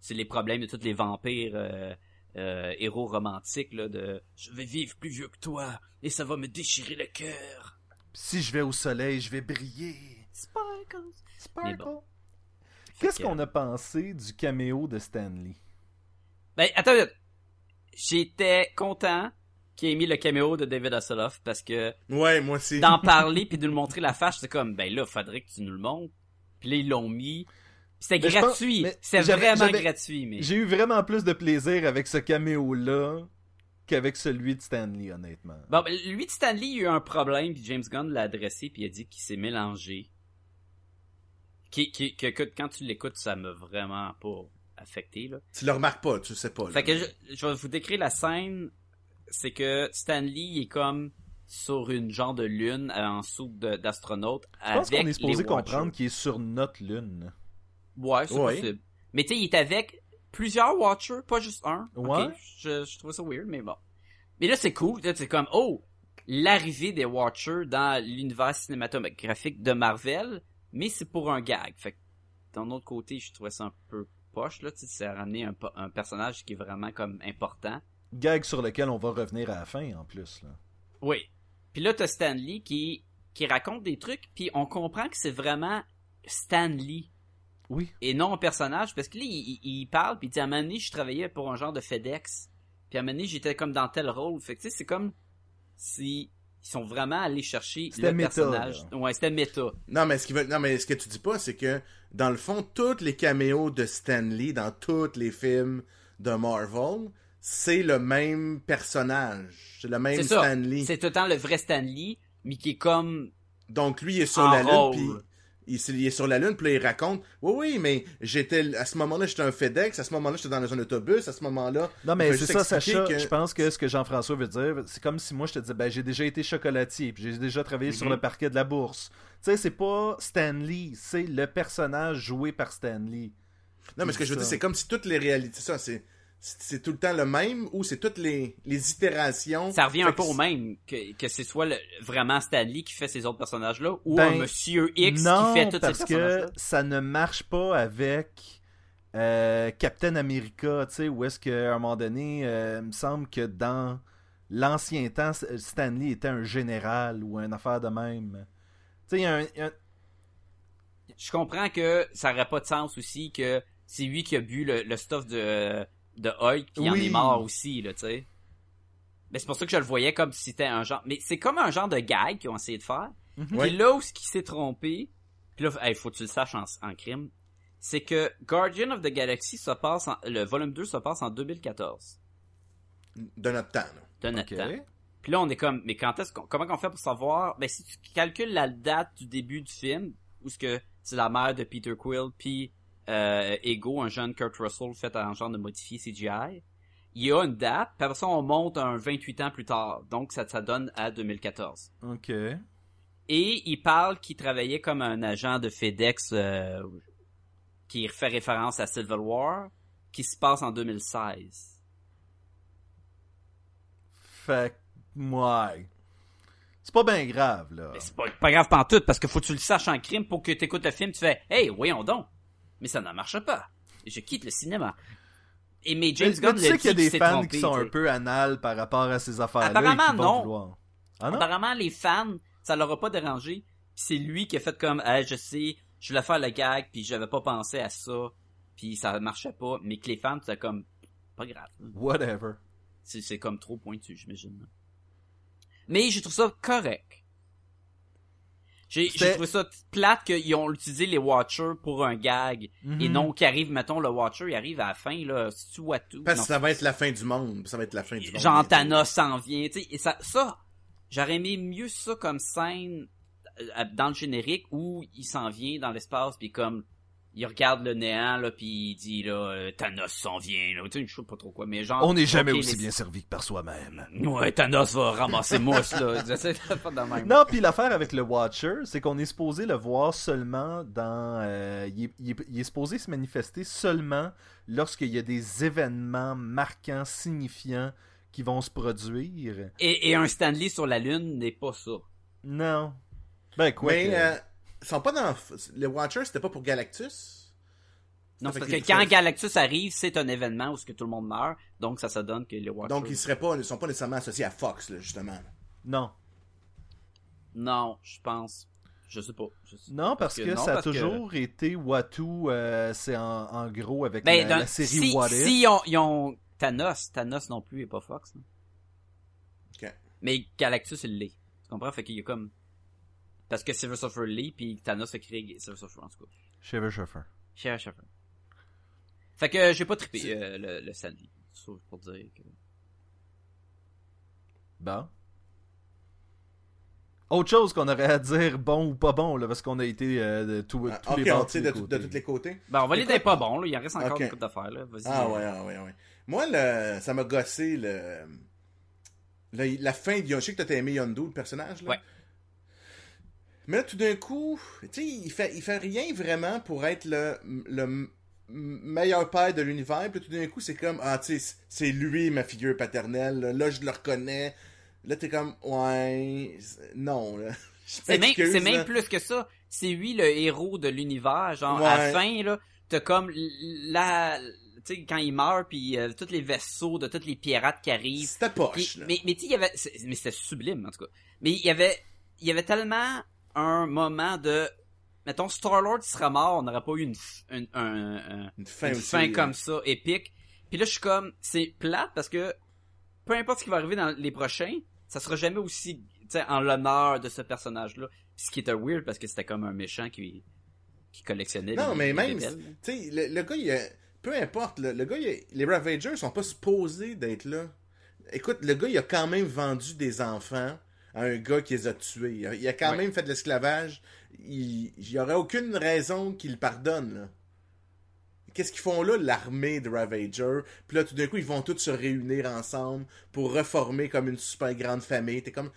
c'est les problèmes de tous les vampires euh, euh, héros romantiques là de je vais vivre plus vieux que toi et ça va me déchirer le cœur. Si je vais au soleil, je vais briller. Sparkles. Sparkle. Bon. Qu'est-ce qu'on a pensé du caméo de Stanley? Ben attends, j'étais content qu'il ait mis le caméo de David Hasselhoff parce que Ouais, moi aussi. d'en parler <laughs> puis de nous montrer la face, c'est comme ben là, faudrait que tu nous le montres. Puis là ils l'ont mis. C'était gratuit, c'est vraiment gratuit mais J'ai eu vraiment plus de plaisir avec ce caméo-là qu'avec celui de Stanley, honnêtement. Bon, ben, lui de Stanley, il y a eu un problème, puis James Gunn l'a adressé, puis il a dit qu'il s'est mélangé. Qui, qui, que, que quand tu l'écoutes, ça m'a vraiment pas affecté, là. Tu le remarques pas, tu sais pas. là. Fait que je, je vais vous décrire la scène. C'est que Stanley il est comme sur une genre de lune euh, en soupe de- d'astronaute Je pense qu'on est supposé comprendre qu'il est sur notre lune. Ouais, c'est Ouais. possible. Mais tu sais, il est avec plusieurs Watchers, pas juste un. Ouais. Ok, je, je trouve ça weird, mais bon. Mais là, c'est cool. Là, C'est comme, oh, l'arrivée des Watchers dans l'univers cinématographique de Marvel, mais c'est pour un gag. Fait que, d'un autre côté, je trouvais ça un peu poche, là. Tu sais, c'est ramener un, personnage qui est vraiment comme important. Gag sur lequel on va revenir à la fin, en plus. Là. Oui. Puis là, t'as Stanley qui, qui raconte des trucs, puis on comprend que c'est vraiment Stanley Oui. et non un personnage parce que là il parle puis il dit à un moment donné je travaillais pour un genre de FedEx puis à un moment donné j'étais comme dans tel rôle fait que tu sais c'est comme si ils sont vraiment allés chercher le méta, personnage ouais c'était méta Non, mais ce qui veut... non, mais ce que tu dis pas, c'est que, dans le fond, tous les caméos de Stanley dans tous les films de Marvel, c'est le même personnage. C'est le même Stanley. c'est tout le temps le vrai Stanley mais qui est comme Donc lui il est sur En la lune rôle. puis il, est- il est sur la lune puis là il raconte oui oui mais j'étais à ce moment-là j'étais un FedEx à ce moment-là j'étais dans un autobus à ce moment-là Non, mais c'est ça, Sacha. que- Je pense que ce que Jean-François veut dire, c'est comme si moi je te disais, ben j'ai déjà été chocolatier, puis j'ai déjà travaillé sur Mhm. le parquet de la bourse. Tu sais, c'est pas Stanley, c'est le personnage joué par Stanley. non mais ce que je veux dire c'est comme si toutes les réalités ça c'est c'est tout le temps le même ou c'est toutes les, les itérations? Ça revient Fait un peu que au même que, que c'est soit le, vraiment Stanley qui fait ces autres personnages là ou Ben, un Monsieur X non, qui fait tous parce ces que personnages là ça ne marche pas avec euh, Captain America, tu sais, où est-ce qu'à un moment donné, euh, il me semble que dans l'ancien temps, Stanley était un général ou une affaire de même. Tu sais, il y a un- y a je comprends que ça aurait pas de sens aussi que c'est lui qui a bu le, le stuff de, de Hulk puis il en est mort aussi, là, tu sais. Mais c'est pour ça que je le voyais comme si c'était un genre... Mais c'est comme un genre de gag qu'ils ont essayé de faire. Ouais. Puis là où ce qui s'est trompé, puis là, hey, faut que tu le saches en, en crime, c'est que Guardian of the Galaxy se passe en, le volume 2 se passe en 2014, de notre temps là. de notre Ok. temps. Puis là, on est comme, mais quand est-ce qu'on, comment qu'on fait pour savoir, ben, si tu calcules la date du début du film, où ce que c'est la mère de Peter Quill, puis euh, Ego, un jeune Kurt Russell fait en genre de modifié CGI, il y a une date, puis après ça, on monte un 28 ans plus tard. Donc, ça, ça donne à 2014. Ok. Et il parle qu'il travaillait comme un agent de FedEx euh, qui fait référence à Civil War, qui se passe en 2016. Fait ouais. C'est pas bien grave, là. C'est pas, pas grave pantoute, parce que faut que tu le saches en crime pour que tu écoutes le film, tu fais « Hey, voyons donc! » Mais ça ne marche pas. Je quitte le cinéma. Et mais James Mais- Gunn mais tu sais qu'il y a des fans trompé, qui sont un peu anal par rapport à ces affaires-là. Apparemment, non. Ah non? Apparemment, les fans, ça leur a pas dérangé. C'est lui qui a fait comme, hey, je sais, je voulais faire le gag, puis j'avais pas pensé à ça, puis ça marchait pas. Mais que les fans, c'est comme, pas grave. Whatever. C'est, comme trop pointu, j'imagine. Mais j'ai trouvé ça correct. J'ai, trouvé ça plate qu'ils ont utilisé les Watchers pour un gag. Mhm. Et non qu'arrive, mettons, le Watcher, il arrive à la fin, là, si tu vois tout. Parce que ça va être la fin du monde. Ça va être la fin du monde. Bientôt. Thanos s'en vient, tu sais, et ça, ça, j'aurais aimé mieux ça comme scène euh, dans le générique où il s'en vient dans l'espace puis comme il regarde le néant là puis il dit là euh, Thanos s'en vient là, tu sais, je sais pas trop quoi, mais genre On n'est jamais aussi les- bien servi que par soi-même. Ouais, Thanos va ramasser mousse là, de même. Non, puis l'affaire avec le Watcher, c'est qu'on est supposé le voir seulement dans. euh, il, est, il est- il est supposé se manifester seulement lorsqu'il y a des événements marquants, signifiants qui vont se produire. Et, et un Stanley sur la lune n'est pas ça. Non. Ben, quoi Mais que- euh, sont pas dans. Les Watchers, c'était pas pour Galactus? Non, Ça parce que quand Galactus arrive, c'est un événement où ce que tout le monde meurt, donc ça se donne que les Watchers. Donc ils seraient pas, ils sont pas nécessairement associés à Fox, là, justement. Non. Non, je pense. Je sais pas. Je sais- Non, parce, que, non, ça a que- toujours été Watu, euh, c'est en, en gros avec Ben, la, dans- la série si, What If. si ils ont, ils ont Thanos, Thanos non plus et pas Fox. Ok. Mais Galactus, il l'est. Tu comprends? Fait qu'il y a comme... Parce que Silver Surfer l'est, puis Thanos a créé Silver Surfer, en tout cas. Shiver Shuffer. Cher Surfer. Fait que j'ai pas trippé euh, le, le. Ça, pour dire que... Bon. Autre chose qu'on aurait à dire bon ou pas bon, là, parce qu'on a été euh, de tout- Ah, tous les bords, de, les de tous les côtés. Ben, on va aller Écoute, des pas bons, là. Il en reste encore ok. beaucoup d'affaires, là. Vas-y. Ah euh, ouais, ah ouais, ah ouais. Moi, le, ça m'a gossé le, le- la fin de Je sais que t'as aimé Yondu, le personnage, là. Ouais. Mais là, tout d'un coup, tu sais, il fait, il fait rien vraiment pour être le, le meilleur père de l'univers. Puis tout d'un coup, c'est comme, ah, tu sais, c'est lui ma figure paternelle. Là, Là, je le reconnais. Là, t'es comme, ouais, non, là. <laughs> C'est même, c'est même plus que ça. C'est lui le héros de l'univers. Genre, à la Ouais. fin, là, t'as comme la... Tu sais, quand il meurt, puis euh, tous les vaisseaux de toutes les pirates qui arrivent. C'était poche, là. mais mais tu sais, il y avait... Mais c'était sublime, en tout cas. Mais il y avait... Il y avait tellement un moment de... Mettons, Star-Lord serait mort, on n'aurait pas eu une, un- Une fin une aussi, fin là. comme ça, épique. Puis là, je suis comme, c'est plate parce que peu importe ce qui va arriver dans les prochains, ça sera jamais aussi, en l'honneur de ce personnage-là. Puis ce qui était weird parce que c'était comme un méchant qui, qui collectionnait. Non, les- mais les même, tu sais, le, le gars, il a, peu importe, le, le gars, il a- les Ravagers sont pas supposés d'être là. Écoute, le gars, il a quand même vendu des enfants à un gars qui les a tués. Il a, il a quand Ouais. même fait de l'esclavage. Il il y aurait aucune raison qu'il pardonne, là. Qu'est-ce qu'ils font là, l'armée de Ravager? Puis là, tout d'un coup, ils vont tous se réunir ensemble pour reformer comme une super grande famille. T'es comme...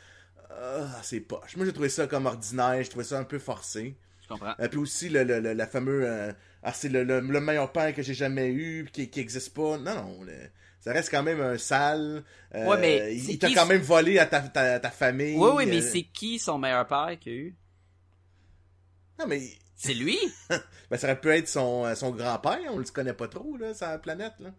Ah, c'est poche. Moi, j'ai trouvé ça comme ordinaire. J'ai trouvé ça un peu forcé. Je comprends. Euh, puis aussi le, le, le- la fameux euh, ah c'est le, le, le meilleur père que j'ai jamais eu qui qui existe pas non non ça reste quand même un sale euh, Ouais, mais il t'a quand même volé à ta, ta, ta famille Oui, oui, mais euh, c'est qui son meilleur père qu'il a eu? non mais C'est lui? <laughs> ben, ça aurait pu être son, euh, son grand-père on le connaît pas trop là sur la planète là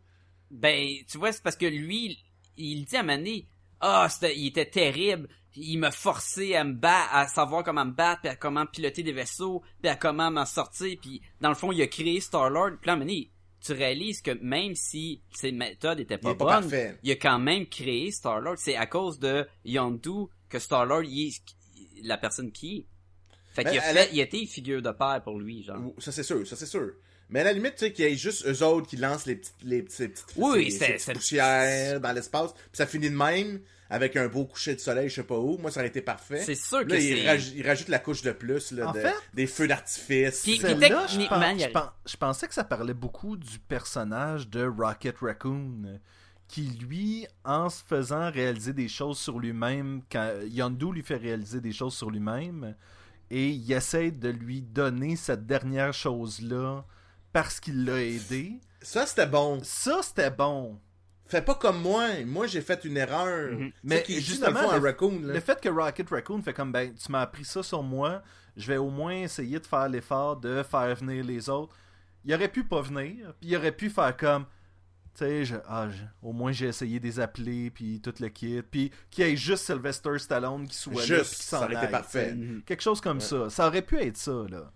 Ben, tu vois, c'est parce que lui, il dit à Mané, ah, il était terrible. Il m'a forcé à me battre, à savoir comment me battre, puis à comment piloter des vaisseaux, puis à comment m'en sortir, puis dans le fond, il a créé Star-Lord. Puis là, Mané, tu réalises que même si ses méthodes étaient il pas pas bonnes, parfait il a quand même créé Star-Lord. C'est à cause de Yondu que Star-Lord, est la personne qui est. Fait qu'il a fait, a- il a été figure de père pour lui, genre. Ça c'est sûr ça c'est sûr mais à la limite tu sais qu'il y ait juste eux autres qui lancent les petites les, petites Oui, ces- c'est- ces petites poussières dans l'espace puis ça finit de même avec un beau coucher de soleil je sais pas où moi ça aurait été parfait C'est sûr que Là, il, c'est... raj- il rajoute la couche de plus, là, En de- fait- des feux d'artifice. Puis- Celle-là, je, je pensais que ça parlait beaucoup du personnage de Rocket Raccoon, qui lui, en se faisant réaliser des choses sur lui-même, quand Yondu lui fait réaliser des choses sur lui-même, et il essaie de lui donner cette dernière chose-là parce qu'il l'a aidé. Ça, c'était bon. Ça, c'était bon. Fais pas comme moi. Moi, j'ai fait une erreur. Mhm. Mais Mais qui justement, dans le raccoon, là. Le fait que Rocket Raccoon fait comme ben tu m'as appris ça sur moi, je vais au moins essayer de faire l'effort de faire venir les autres. Il aurait pu pas venir, puis il aurait pu faire comme tu sais, je- ah, je- au moins j'ai essayé de les appeler, puis tout le kit, puis qu'il y ait juste Sylvester Stallone qui soit là, Juste, puis qui ça s'en aurait été parfait. Mhm. Quelque chose comme ça. Ça aurait pu être ça, là.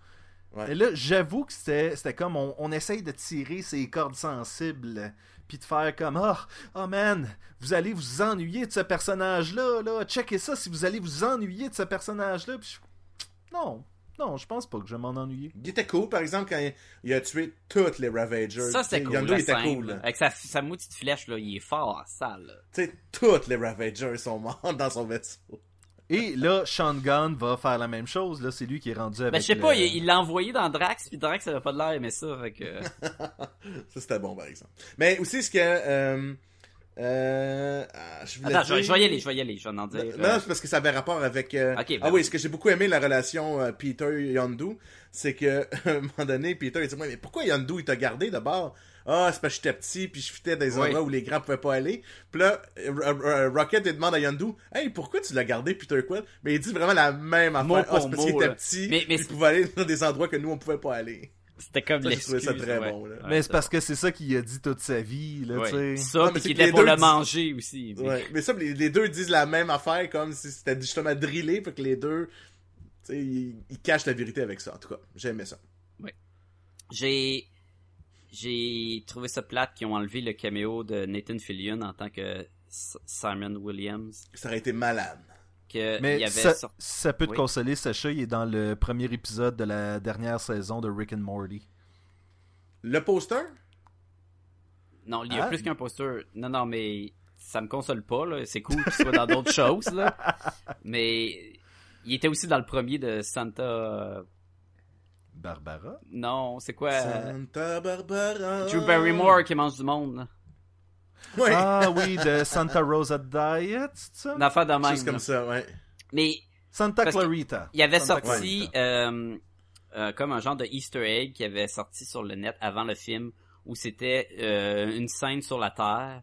Ouais. Et là, j'avoue que c'était c'était comme on, on essaye de tirer ses cordes sensibles, puis de faire comme oh, oh man, vous allez vous ennuyer de ce personnage-là, là, checkez ça si vous allez vous ennuyer de ce personnage-là. Puis je- Non, non, je pense pas que je vais m'en ennuyer. Il était cool, par exemple, quand il, il a tué toutes les Ravagers. Ça, c'est sais, cool. Yondu, la il était cool. là. Avec sa, sa maudite flèche, là, il est fort, sale. là. Tu sais, toutes les Ravagers sont morts <laughs> dans son vaisseau. Et là, Sean Gunn va faire la même chose. Là, c'est lui qui est rendu avec. Ben, je sais le- pas, il il l'a envoyé dans Drax, puis Drax, ça avait pas de l'air aimer ça, fait que... <laughs> Ça, c'était bon, par exemple. Mais aussi, ce que... Euh, euh, ah, je Attends, je, vais- dire- je vais y aller, je vais y aller, je vais en dire. Non, euh, c'est parce que ça avait rapport avec. euh, Ok, ben ah oui, oui. ce que j'ai beaucoup aimé la relation euh, Peter Yondu, c'est que <laughs> à un moment donné, Peter il dit Ouais, mais pourquoi Yondu il t'a gardé d'abord? Ah, c'est parce que j'étais petit puis je fitais des Oui. endroits où les grands pouvaient pas aller. Puis là, Rocket il demande à Yondu Hey, pourquoi tu l'as gardé Peter Quill Mais il dit vraiment la même affaire. Mot Ah, pour c'est parce qu'il mot, était petit, Mais- mais il pouvait aller dans des endroits que nous on pouvait pas aller. C'était comme Ça, j'ai trouvé l'excuse. ça très ouais. bon, là. Ouais, Mais c'est parce que c'est ça qu'il a dit toute sa vie, là, ouais. tu sais. Ça, Non, puis mais c'est qu'il était pour le manger aussi. mais- Ouais, mais ça, les, les deux disent la même affaire comme si c'était justement drillé, fait que les deux, tu sais, ils, ils cachent la vérité avec ça. En tout cas, j'aimais ça. J'ai j'ai trouvé ça plate qu'ils ont enlevé le caméo de Nathan Fillion en tant que Simon Williams. Ça aurait été malade. Que Mais il y avait ça, sorti- ça peut te Oui. consoler, Sacha, il est dans le premier épisode de la dernière saison de Rick and Morty. Le poster? Non, il y a Ah. plus qu'un poster. Non, non, mais ça me console pas. C'est cool qu'il soit dans d'autres <laughs> choses, là. Mais il était aussi dans le premier de Santa... Barbara? Non, c'est quoi? euh, Santa Barbara. Drew Barrymore qui mange du monde. Ouais. Ah oui, de Santa Rosa Diet, c'est ça? Une affaire de Quelque même, chose comme ça, ouais. Mais Santa Clarita. il y avait Santa sorti euh, euh, comme un genre de Easter egg qui avait sorti sur le net avant le film où c'était euh, une scène sur la Terre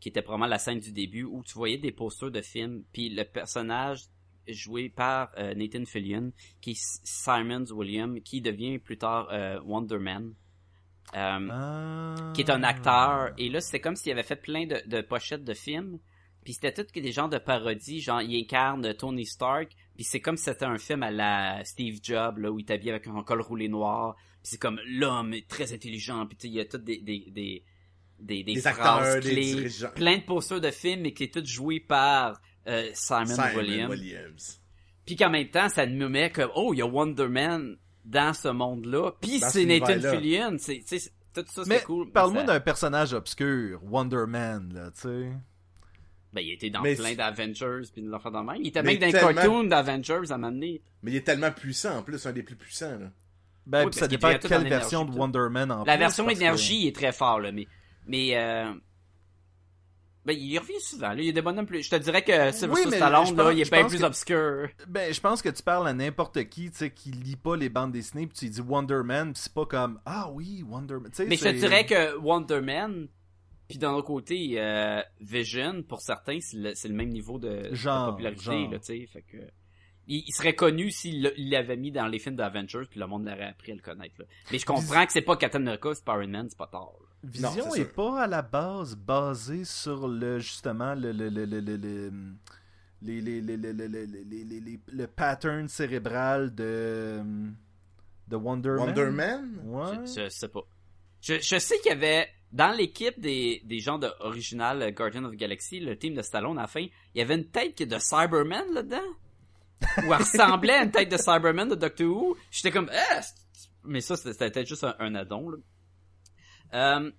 qui était probablement la scène du début où tu voyais des posters de films puis le personnage joué par euh, Nathan Fillion qui est Simons William qui devient plus tard euh, Wonder Man. Euh, Ah. qui est un acteur. Et là c'était comme s'il avait fait plein de, de pochettes de films. Puis c'était tout des genres de parodies. Genre il incarne Tony Stark. Puis c'est comme si c'était un film à la Steve Jobs là où il est habillé avec un col roulé noir. Puis c'est comme l'homme est très intelligent. Puis il y a tout des des des des, des Des phrases acteurs, des clés, dirigeants. plein de posters de films et qui est tout joué par euh, Simon, Simon Williams Williams. puis qu'en même temps ça nous met comme oh il y a Wonder Man dans ce monde là puis c'est Nathan. Fillion c'est tout ça c'est cool parle-moi Ça- d'un personnage obscur, Wonder Man, là, tu sais. Ben, il était dans Mais plein c'est- d'Avengers puis de l'enfant de même. Il était Mais même dans un tellement- cartoon d'Avengers à m'amener. Mais il est tellement puissant, en plus, un des plus puissants, là. Ben, Oui, ça dépend quelle version de. Wonder Man en La plus, version que- énergie est très fort, là, mais, mais, euh, ben, il revient souvent, là. Il y a des bonhommes plus, je te dirais que Sylvester je Stallone, pense- là, il est bien plus que- obscur. Ben, je pense que tu parles à n'importe qui, tu sais, qui lit pas les bandes dessinées, puis tu dis Wonder Man, puis c'est pas comme ah oui Wonder Man. Mais je te dirais que Wonder Man, puis d'un autre côté, euh, Vision, pour certains, c'est le, même niveau de, popularité, tu sais, fait que... Il, il serait connu s'il l'a- il l'avait mis dans les films d'Avengers, puis le monde l'aurait appris à le connaître, là. Mais je comprends que c'est pas Captain America, c'est pas Iron Man, c'est pas tard. Vision Non, c'est est sûr. pas à la base basé sur le justement le le le le le, le- les, les, les, les, les, les, les, les- les- le pattern cérébral de de Wonder, Wonder Man? Man? Ouais. Je, je sais pas. Je, je sais qu'il y avait dans l'équipe des, des gens de original euh, Guardian of the Galaxy, le team de Stallone à la fin, il y avait une tête de Cyberman là-dedans? Ou elle ressemblait à une tête de Cyberman de Doctor Who? J'étais comme c'est- mais ça c'était c'était peut-être juste un, un addon là. Euh,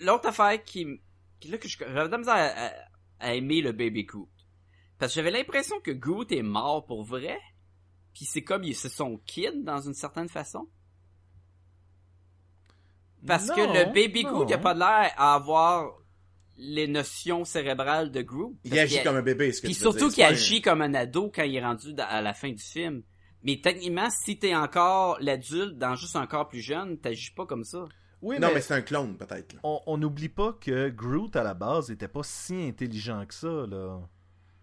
L'autre affaire qui, qui là que je- j'avais de la misère à, à- à aimer le Baby Groot. Parce que j'avais l'impression que Groot est mort pour vrai. Puis c'est comme c'est son kid dans une certaine façon. Parce que le Baby Groot, il a non. pas l'air à avoir les notions cérébrales de Groot. Il agit comme un bébé, ce que Puis surtout qu'il agit comme un ado quand il est rendu da- à la fin du film. Mais techniquement, si t'es encore l'adulte dans juste un corps plus jeune, t'agis pas comme ça. Oui, Non, mais, mais c'est un clone, peut-être. on n'oublie pas que Groot à la base était pas si intelligent que ça là.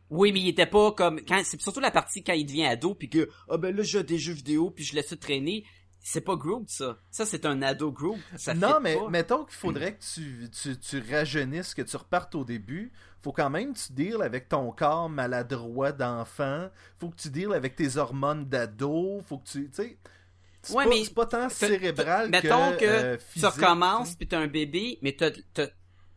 Oui, mais il était pas comme quand c'est surtout la partie quand il devient ado puis que ah ben là j'ai des jeux vidéo puis je laisse ça traîner. C'est pas Groot ça. Ça c'est un ado Groot. Ça non, mais pas. mettons qu'il faudrait que tu, tu, tu rajeunisses, que tu repartes au début. Faut quand même que tu deals avec ton corps maladroit d'enfant. Faut que tu deals avec tes hormones d'ado. Faut que tu. Tu sais. C'est Ouais, pas, mais pas tant cérébral t'as- Mettons que, que euh, physique, recommences tu sais. puis t'as un bébé, mais t'as, t'as-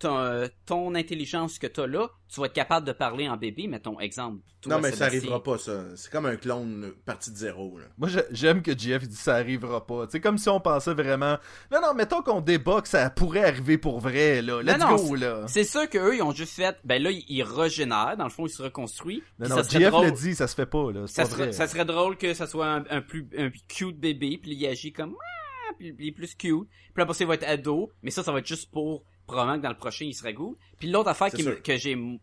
euh, ton intelligence que t'as là, tu vas être capable de parler en bébé, mettons, exemple. toi, non, mais ça arrivera pas, ça. C'est comme un clone euh, parti de zéro, là. Moi, j'aime que JF dit ça arrivera pas. C'est comme si on pensait vraiment. Non, non, mettons qu'on débat que ça pourrait arriver pour vrai, là. Let's Non, non, go, là. C'est sûr qu'eux, ils ont juste fait, ben là, ils, ils régénèrent, dans le fond, ils se reconstruisent. Non, non, JF drôle- le dit, ça se fait pas, là. Ça pas serait, vrai. ça serait drôle que ça soit un, un plus un cute bébé, puis il agit comme Ah puis il est plus cute. Puis après ça, il va être ado, mais ça, ça va être juste pour probablement que dans le prochain, il serait good. Puis l'autre affaire qui que j'ai, tu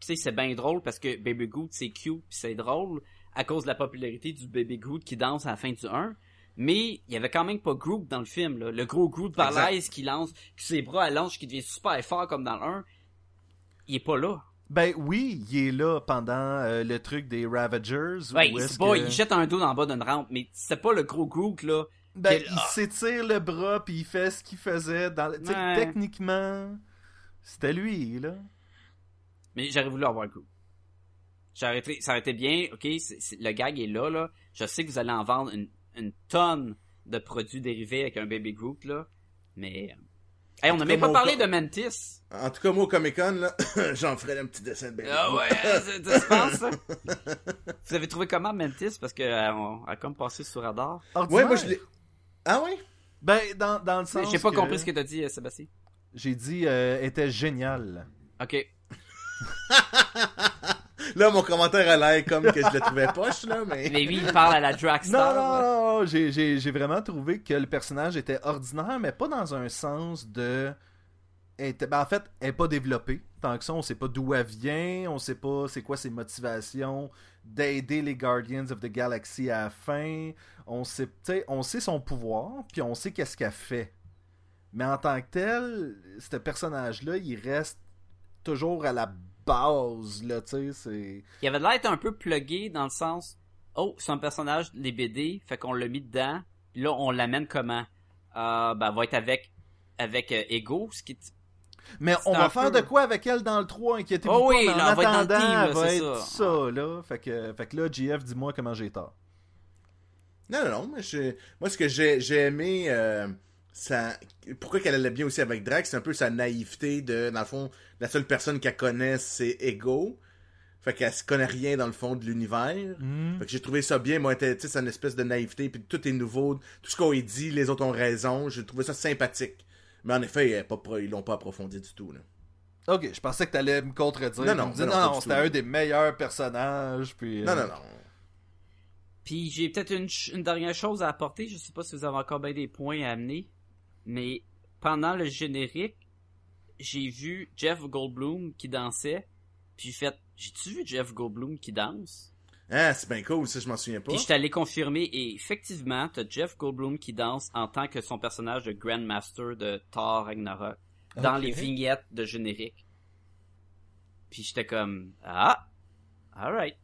sais, c'est bien drôle parce que Baby Good, c'est cute, puis c'est drôle à cause de la popularité du Baby Good qui danse à la fin du 1. Mais il y avait quand même pas Groot dans le film, là. Le gros Groot balèze qui lance, qui ses bras allongent, qui devient super fort comme dans le 1. Il est pas là. Ben oui, il est là pendant euh, le truc des Ravagers. Ouais, c'est pas, que- il jette un dos dans le bas d'une rampe, mais c'est pas le gros Groot, là. Ben, Quel- il s'étire le bras puis il fait ce qu'il faisait dans. le- Ouais. techniquement, c'était lui, là. Mais j'aurais voulu avoir. J'aurais été- ça aurait été bien, ok, le gag est là, là. Je sais que vous allez en vendre une, une tonne de produits dérivés avec un Baby Groot, là. Mais... euh, Hey, on n'a même pas parlé de Mantis. En tout cas, moi, au Comic Con, là, <laughs> j'en ferai un petit dessin de bébé. Ah ouais, c'est- tu penses ça? <laughs> Vous avez trouvé comment Mantis? Parce que euh, on a comme passé sous radar. Ouais, Ordinaire. moi, je l'ai. Ah ouais? Ben, dans, dans le sens. J'ai pas que compris ce que t'as dit, euh, Sébastien. J'ai dit, euh, était génial. Ok. <laughs> Là, mon commentaire a l'air comme que je le trouvais poche, là, mais. Mais oui, il parle à la <laughs> Non, Dragstar. non, non, non, j'ai- j'ai j'ai vraiment trouvé que le personnage était ordinaire, mais pas dans un sens de. était- ben, en fait, elle est pas développée. Tant que ça, on sait pas d'où elle vient, on sait pas c'est quoi ses motivations d'aider les Guardians of the Galaxy à la fin. On sait, on sait son pouvoir, puis on sait qu'est-ce qu'elle fait. Mais en tant que tel, ce personnage-là, il reste toujours à la base, là, c'est... Il avait l'air d'être un peu plugué dans le sens oh c'est un personnage des BD fait qu'on l'a mis dedans puis là on l'amène comment? Euh, ben va être avec avec euh, Ego ce qui est- Mais on va faire peu- de quoi avec elle dans le 3, inquiétez-vous Oh pas, oui, mais en va être attendant, team, là, elle va c'est être ça. ça, là. Fait que, fait que là, JF, dis-moi comment j'ai tort. Non, non, non. Moi, je- moi ce que j'ai j'ai aimé, euh, ça... pourquoi qu'elle allait bien aussi avec Drax, c'est un peu sa naïveté de, dans le fond, la seule personne qu'elle connaît, c'est Ego. Fait qu'elle se connaît rien dans le fond de l'univers. Hmm. Fait que j'ai trouvé ça bien, moi, c'est une espèce de naïveté, puis tout est nouveau, tout ce qu'on a dit, les autres ont raison, j'ai trouvé ça sympathique. Mais en effet, pas ils l'ont pas approfondi du tout, là. Ok, je pensais que t'allais me contredire. Non, non, me non, non, c'était un des meilleurs personnages, puis... Non, euh, non, non. puis j'ai peut-être une, ch- une dernière chose à apporter je sais pas si vous avez encore bien des points à amener mais pendant le générique j'ai vu Jeff Goldblum qui dansait puis j'ai fait j'ai-tu vu Jeff Goldblum qui danse? Ah, c'est bien cool, ça, je m'en souviens pas. Puis je allé confirmer et effectivement, t'as Jeff Goldblum qui danse en tant que son personnage de Grandmaster de Thor Ragnarok dans les vignettes de générique. Puis j'étais comme ah, alright.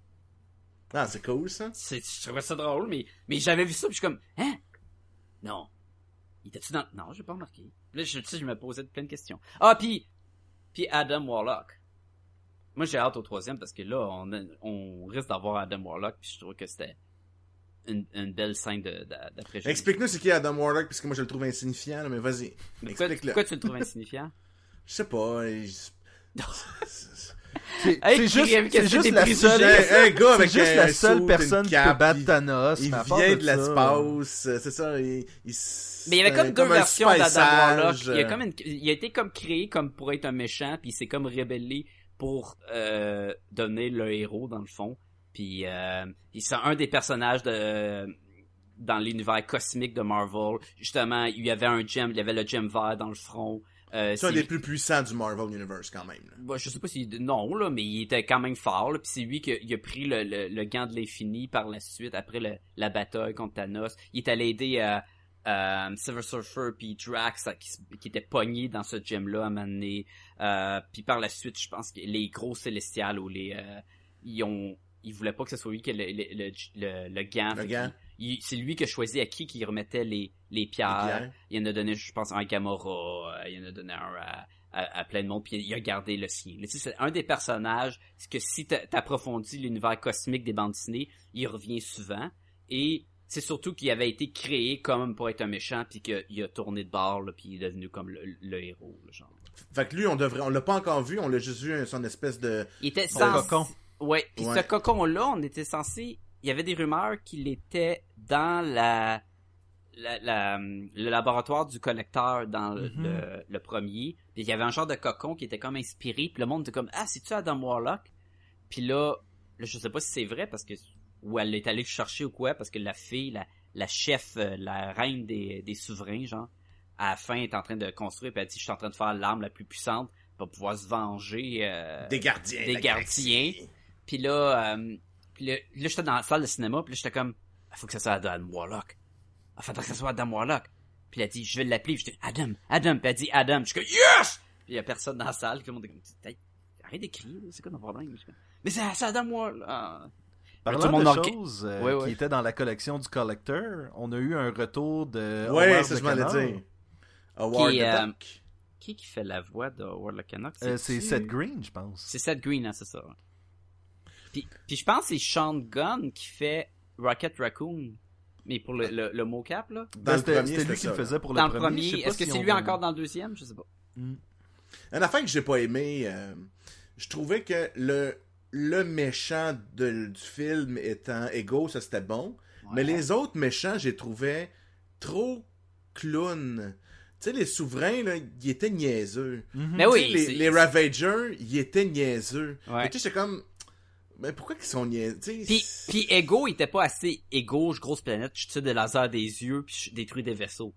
Ah, c'est cool, ça. C'est, je trouvais ça drôle, mais mais j'avais vu ça puis je suis comme hein, non, il était-tu dans non, j'ai pas remarqué. Là je je me posais plein de questions. Ah puis puis Adam Warlock. Moi j'ai hâte au troisième parce que là on a- on risque d'avoir Adam Warlock puis je trouve que c'était une, une belle scène de, de- d'après Explique-nous c'est qui Adam Warlock, puisque moi je le trouve insignifiant, là, mais vas-y. Pourquoi, Explique-le. pourquoi tu le trouves insignifiant? <laughs> Je sais pas. <laughs> C'est Hey, c'est juste, que juste la seule... Un, gars avec juste un la seule une personne qui peut battre il- Thanos. Il vient de de ça- l'espace, euh, c'est ça. Il, il- Mais il y avait comme un- deux versions d'Adam Warlock. Il, y a euh, comme une- il a été comme créé comme pour être un méchant, puis il s'est comme rébellé pour euh, devenir le héros dans le fond. Puis euh, il- c'est un des personnages de dans l'univers cosmique de Marvel. Justement, il y avait un gem, il y avait le gem vert dans le front. Euh, C'est un des plus puissants du Marvel Universe, quand même. là. Bah, je sais pas si non là, mais il était quand même fort. là, Puis c'est lui qui a, il a pris le, le, le gant de l'infini par la suite après le- la bataille contre Thanos. Il est allé aider euh, euh, Silver Surfer puis Drax qui, qui était pogné dans ce gem là à un moment donné. Euh, puis par la suite, je pense que les gros célestials ou les euh, ils ont ils voulaient pas que ce soit lui qui ait le, le, le, le- gant. Gant. C'est lui qui a choisi à qui qui remettait les, les pierres. Il en a donné, je pense, un à Gamora. il en a donné un à, à, à plein de monde. Puis il a gardé le sien. Tu sais, c'est un des personnages que si t'a- t'approfondis l'univers cosmique des bandes dessinées, il revient souvent. Et c'est surtout qu'il avait été créé comme pour être un méchant, puis qu'il a tourné de bord, là, puis il est devenu comme le, le héros, genre. Fait que lui, on devrait, on l'a pas encore vu, on l'a juste vu son espèce de. Il était censé... cocon. Ouais, puis Ouais. ce cocon-là, on était censé... Il y avait des rumeurs qu'il était dans la... la- la- le laboratoire du collecteur dans le- Mhm. le, le premier. Puis il y avait un genre de cocon qui était comme inspiré. Puis le monde était comme « Ah, c'est-tu Adam Warlock? » Puis là, là, je sais pas si c'est vrai parce que... Ou elle est allée le chercher ou quoi, parce que la fille, la, la chef, euh, la reine des, des souverains, genre, à la fin, est en train de construire, puis elle dit « Je suis en train de faire l'arme la plus puissante pour pouvoir se venger... euh, Des gardiens. des gardiens. Puis là, euh, puis là, là, j'étais dans la salle de cinéma, puis là, j'étais comme, il faut que ça soit Adam Warlock. Il faudrait que ça soit Adam Warlock. Puis elle a dit, je vais l'appeler. Puis j'étais, Adam, Adam. Puis elle dit, Adam. Je suis comme, yes! Puis il y a personne dans la salle. Puis le monde est comme, arrête d'écrire, là, c'est quoi ton problème? Je Mais c'est c'est Adam Warlock. Parlant Tout le monde de choses euh, Ouais, ouais. qui étaient dans la collection du Collector, on a eu un retour de Howard ça je m'allais dire. Howard Qui, the euh, Duck. Qui qui fait la voix de Warlock Canuck? Euh, c'est Seth Green, je pense. C'est Seth Green, hein, c'est ça. Puis, puis je pense que c'est Sean Gunn qui fait Rocket Raccoon. Mais pour le, le, le mocap, là? Dans Ben, le C'était premier, c'était lui qui le faisait pour Dans le le premier. est-ce que si c'est lui encore dans le deuxième? Je sais pas. Une affaire que j'ai pas aimé, euh, je trouvais que le, le méchant de- du film étant Ego, ça c'était bon. Mais les autres méchants, j'ai trouvé trop clown. Tu sais, les souverains, là, ils étaient niaiseux. Mhm. Mais Tu oui, sais, les, c'est- les Ravagers, ils étaient niaiseux. Ouais. Et Tu sais, comme... Mais pourquoi qu'ils sont niaiseux? Puis, puis Ego, il était pas assez égaux, je grosse planète, je tire des lasers des yeux, puis je détruis des vaisseaux.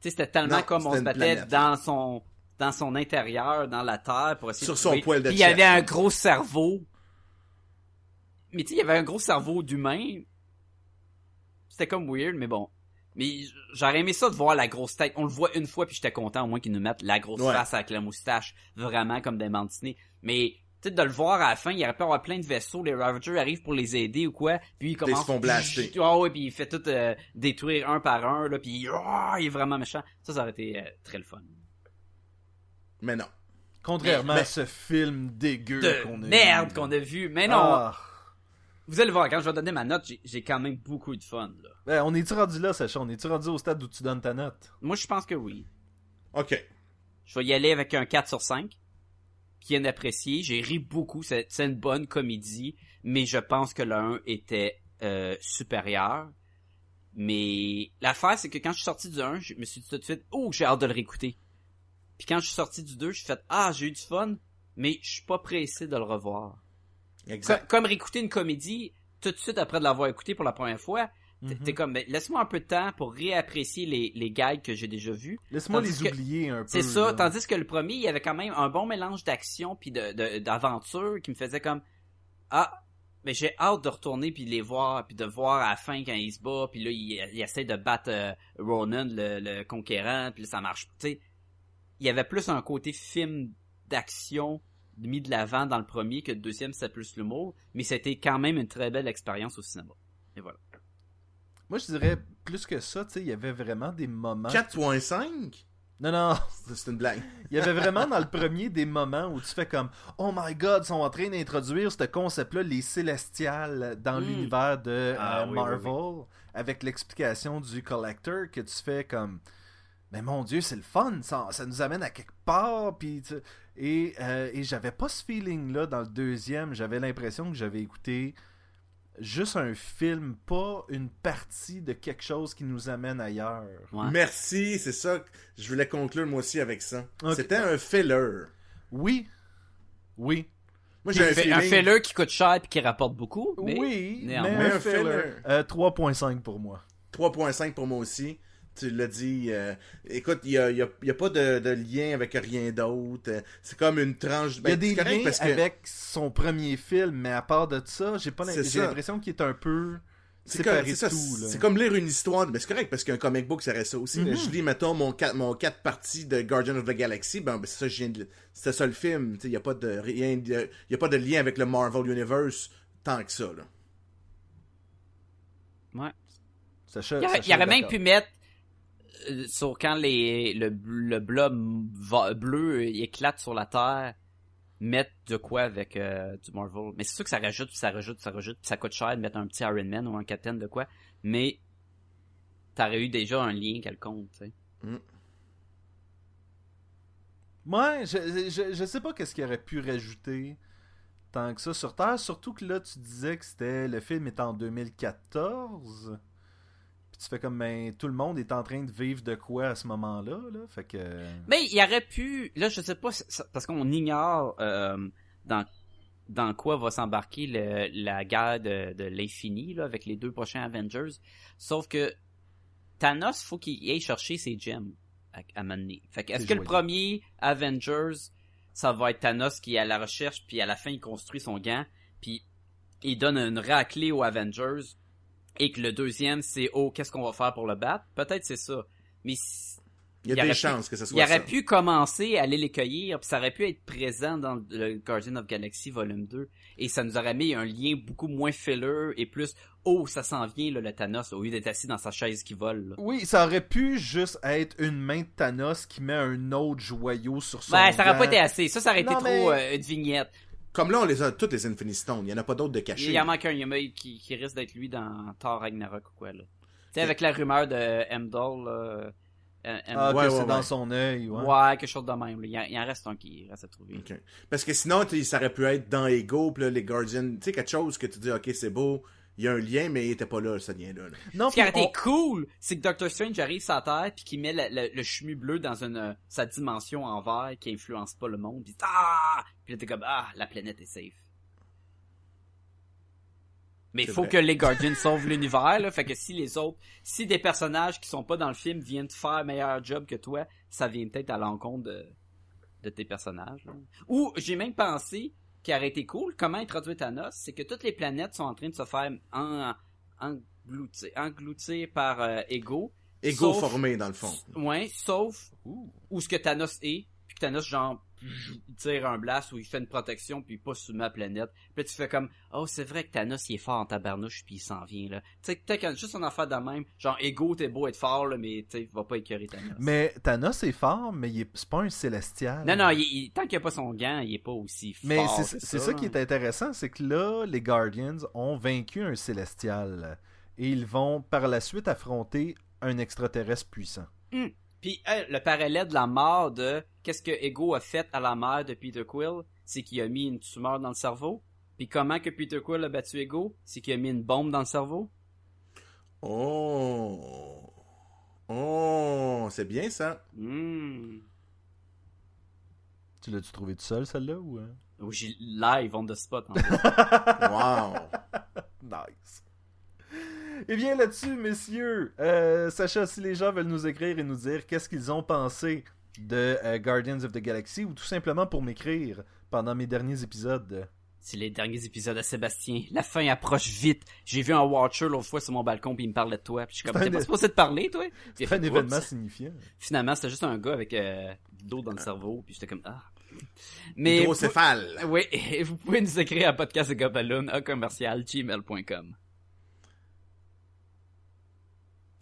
Tu sais, c'était tellement Non, comme on se battait planète. dans son dans son intérieur, dans la Terre, pour essayer Sur de son trouver- poil de Puis il y avait un gros cerveau. Mais tu sais, il y avait un gros cerveau d'humain. C'était comme weird, mais bon. Mais j'aurais aimé ça de voir la grosse tête. On le voit une fois, puis j'étais content au moins qu'ils nous mettent la grosse Ouais. face avec la moustache, vraiment comme des dessinées. Mais tu sais, de le voir à la fin, il aurait pu avoir plein de vaisseaux, les Ravagers arrivent pour les aider ou quoi, puis il commence... se font blaster. Ah ouais, puis il fait tout euh, détruire un par un, là, puis ah, il est vraiment méchant. Ça, ça aurait été euh, très le fun. Mais non. Contrairement Mais- à ce film dégueu qu'on a merde vu. qu'on a vu. Mais non, Ah. vous allez voir, quand je vais donner ma note, j'ai- j'ai quand même beaucoup de fun, là. Ben, on est-tu rendu là, Sacha? On est-tu rendu au stade où tu donnes ta note? Moi, je pense que oui. OK. Je vais y aller avec un 4 sur 5. Bien apprécié. J'ai ri beaucoup. C'est c'est une bonne comédie. Mais je pense que le 1 était euh, supérieur. Mais l'affaire, c'est que quand je suis sorti du 1, je me suis dit tout de suite, oh, j'ai hâte de le réécouter. Puis quand je suis sorti du 2, je suis fait, ah, j'ai eu du fun, mais je suis pas pressé de le revoir. Exact. comme réécouter une comédie, tout de suite après de l'avoir écouté pour la première fois, t'es- Mhm. t'es comme, ben, laisse-moi un peu de temps pour réapprécier les, les gags que j'ai déjà vus. Laisse-moi les que- oublier un peu. C'est ça, là. tandis que le premier, il y avait quand même un bon mélange d'action puis de, de- d'aventure qui me faisait comme ah mais j'ai hâte de retourner puis les voir puis de voir à la fin quand il se bat puis là il, il essaie de battre euh, Ronan le, le conquérant puis là, ça marche tu sais il y avait plus un côté film d'action mis de l'avant dans le premier que le deuxième c'était plus l'humour mais c'était quand même une très belle expérience au cinéma et voilà Moi, je dirais plus que ça, tu sais, il y avait vraiment des moments... 4.5? Non, non, <laughs> C'est une blague. il y avait vraiment dans le premier des moments où tu fais comme « Oh my God, ils sont en train d'introduire ce concept-là, les Célestials, dans Mm. l'univers de Ah, euh, oui, oui, Marvel, avec l'explication du Collector, que tu fais comme... Mais mon Dieu, c'est le fun, ça, ça nous amène à quelque part, puis tu- et, euh, et j'avais pas ce feeling-là dans le deuxième, j'avais l'impression que j'avais écouté juste un film, pas une partie de quelque chose qui nous amène ailleurs. Ouais. Merci, c'est ça. que Je voulais conclure moi aussi avec ça. C'était un filler. Oui, oui, Moi, j'ai un, un, fait- un feeling- filler qui coûte cher puis qui rapporte beaucoup mais oui, mais néanmoins. un Mais un filler. filler. Euh, 3.5 pour moi. 3.5 pour moi aussi. Tu l'as dit. euh, écoute, il n'y a, y a- y a pas de, de lien avec rien d'autre. Euh, C'est comme une tranche. Il y a ben, des liens parce que avec son premier film, mais à part de ça, j'ai pas j'ai ça. l'impression qu'il est un peu C'est comme, c'est ça, tout. là. c'est comme lire une histoire. Mais c'est correct parce qu'un comic book, ça reste ça aussi. Mhm. Je lis, mettons, mon 4, mon quatre parties de Guardian of the Galaxy. Ben, ben, c'est ça, je viens de- c'était ça le film. Il n'y a, pas de rien de- y a pas de lien avec le Marvel Universe tant que ça. Là. ouais Sacha- Il, il aurait même pu mettre sur quand les le, le blob bleu éclate sur la terre mettre de quoi avec euh, du Marvel mais c'est sûr que ça rajoute puis ça rajoute ça rajoute puis ça coûte cher de mettre un petit Iron Man ou un Captain de quoi mais t'aurais eu déjà un lien quelconque, tu sais. Ouais, je, je, je sais pas qu'est-ce qu'il aurait pu rajouter tant que ça sur Terre, surtout que là, tu disais que c'était le film est en 2014. Tu fais comme, ben, tout le monde est en train de vivre de quoi à ce moment-là, là? Fait que... Mais il aurait pu, là je sais pas, parce qu'on ignore euh, dans dans quoi va s'embarquer le- la guerre de, de l'infini là avec les deux prochains Avengers. Sauf que Thanos, faut qu'il aille chercher ses gems à, à donné. Fait que est-ce que le premier Avengers, ça va être Thanos qui est à la recherche, puis à la fin il construit son gant, puis il donne une raclée aux Avengers, et que le deuxième c'est oh qu'est-ce qu'on va faire pour le battre? Peut-être c'est ça. Mais si- Il y a Il aurait des pu- chances que ce il soit aurait ça. pu commencer à aller les cueillir, puis ça aurait pu être présent dans le Guardian of Galaxy volume 2, et ça nous aurait mis un lien beaucoup moins filler et plus « Oh, ça s'en vient, là, le Thanos », au lieu d'être assis dans sa chaise qui vole. là. Oui, ça aurait pu juste être une main de Thanos qui met un autre joyau sur son Ben, ça aurait pas été assez. Ça, ça aurait été trop euh, une vignette. Comme là, on les a toutes les Infinity Stones. Il y en a pas d'autres de Il cachés. y en manque un, il y en a qui, qui risque d'être lui dans Thor Ragnarok ou quoi, là. Tu sais, avec la rumeur de Heimdall, là... euh, Ah, Heimdall- que Ouais, c'est ouais, dans ouais. son œil, ouais. ouais. quelque chose de même. Il, il en reste un qui reste à trouver. Parce que sinon, ça aurait pu être dans Ego, puis là, les Guardians, tu sais, quelque chose que tu dis, ok, c'est beau, il y a un lien, mais il était pas là, ce lien-là. là. Non, Ce qui puis été cool, c'est que Doctor Strange arrive sur la Terre puis qu'il met le, chemu bleu dans une euh, sa dimension en vert qui influence pas le monde. Puis ah, puis là t'es comme ah la planète est safe. Mais il faut vrai. que les Guardians sauvent l'univers là, fait que si les autres, si des personnages qui sont pas dans le film viennent faire un meilleur job que toi, ça vient peut-être à l'encontre de, de tes personnages. là. Ou j'ai même pensé qui aurait été cool, comment introduire Thanos, c'est que toutes les planètes sont en train de se faire en, engloutir, engloutir par euh, Ego. Ego Sauf- formé, dans le fond. Ouais, sauf où ce que Thanos est, puis que Thanos genre il tire un blast ou il fait une protection puis il passe sur ma planète. Puis là, tu fais comme oh c'est vrai que Thanos il est fort en tabarnouche puis il s'en vient là. Tu sais a juste une affaire de même, genre Ego t'es beau être fort là mais tu va pas écœurer Thanos. Mais Thanos est fort, mais il est... c'est pas un célestial. Non non, il, il- tant qu'il a pas son gant, il est pas aussi fort. Mais c'est c'est ça, qui est intéressant, c'est que là, les Guardians ont vaincu un célestial. Et ils vont par la suite affronter un extraterrestre puissant. Puis hey, le parallèle de la mort de qu'est-ce que Ego a fait à la mère de Peter Quill, c'est qu'il a mis une tumeur dans le cerveau. Puis comment que Peter Quill a battu Ego, c'est qu'il a mis une bombe dans le cerveau. Oh. Oh, c'est bien ça. Hmm. Tu l'as-tu trouvé tout seul, celle-là ou... euh? Ou j'ai live on the spot. en <laughs> fait. Wow. Nice. Et bien là-dessus, messieurs, euh, Sacha, si les gens veulent nous écrire et nous dire qu'est-ce qu'ils ont pensé de euh, Guardians of the Galaxy, ou tout simplement pour m'écrire pendant mes derniers épisodes. c'est les derniers épisodes de Sébastien. La fin approche vite. J'ai vu un Watcher l'autre fois sur mon balcon puis il me parlait de toi. Puis je suis comme C'est t'es pas supposé de parler toi? C'est un événement Oups. signifiant. Finalement c'était juste un gars avec euh, de l'eau dans le cerveau. Puis j'étais comme ah. Mais Hydrocéphale. Oui, <laughs> et vous pouvez nous écrire à podcastgobaloon à commercial gmail.com.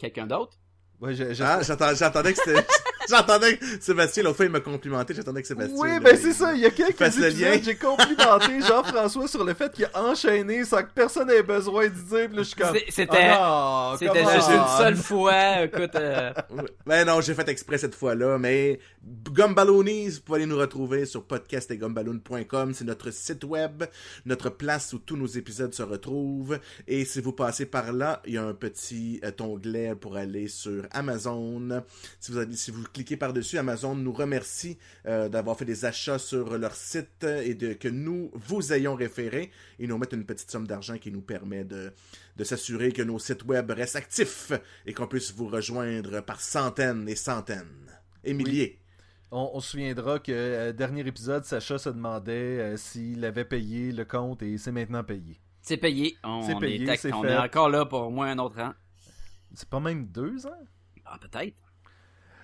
Quelqu'un d'autre? Ouais, je- Ah, j'attendais que c'était... <laughs> J'entendais que Sébastien, l'autre fois, il m'a complimenté. J'attendais que Sébastien... Oui, ben c'est ça, il y a quelques épisodes, lien. j'ai complimenté <laughs> Jean-François sur le fait qu'il a enchaîné sans que personne ait besoin d'y dire, puis là je suis comme... C'était Ah c'était juste une seule fois. Écoute, euh. Ben non, j'ai fait exprès cette fois-là, mais Gumballoonies, vous pouvez aller nous retrouver sur podcastetgumballoon.com, c'est notre site web, notre place où tous nos épisodes se retrouvent, et si vous passez par là, il y a un petit euh, onglet pour aller sur Amazon. Si vous, si vous cliquez par-dessus, Amazon nous remercie euh, d'avoir fait des achats sur leur site et de que nous vous ayons référé. Ils nous mettent une petite somme d'argent qui nous permet de, de s'assurer que nos sites web restent actifs et qu'on puisse vous rejoindre par centaines et centaines et milliers. On, on se souviendra que euh, dernier épisode, Sacha se demandait euh, s'il avait payé le compte et c'est maintenant payé. c'est payé. On, C'est payé, est, c'est on fait. est encore là pour au moins un autre an. C'est pas même deux ans? Ah, peut-être.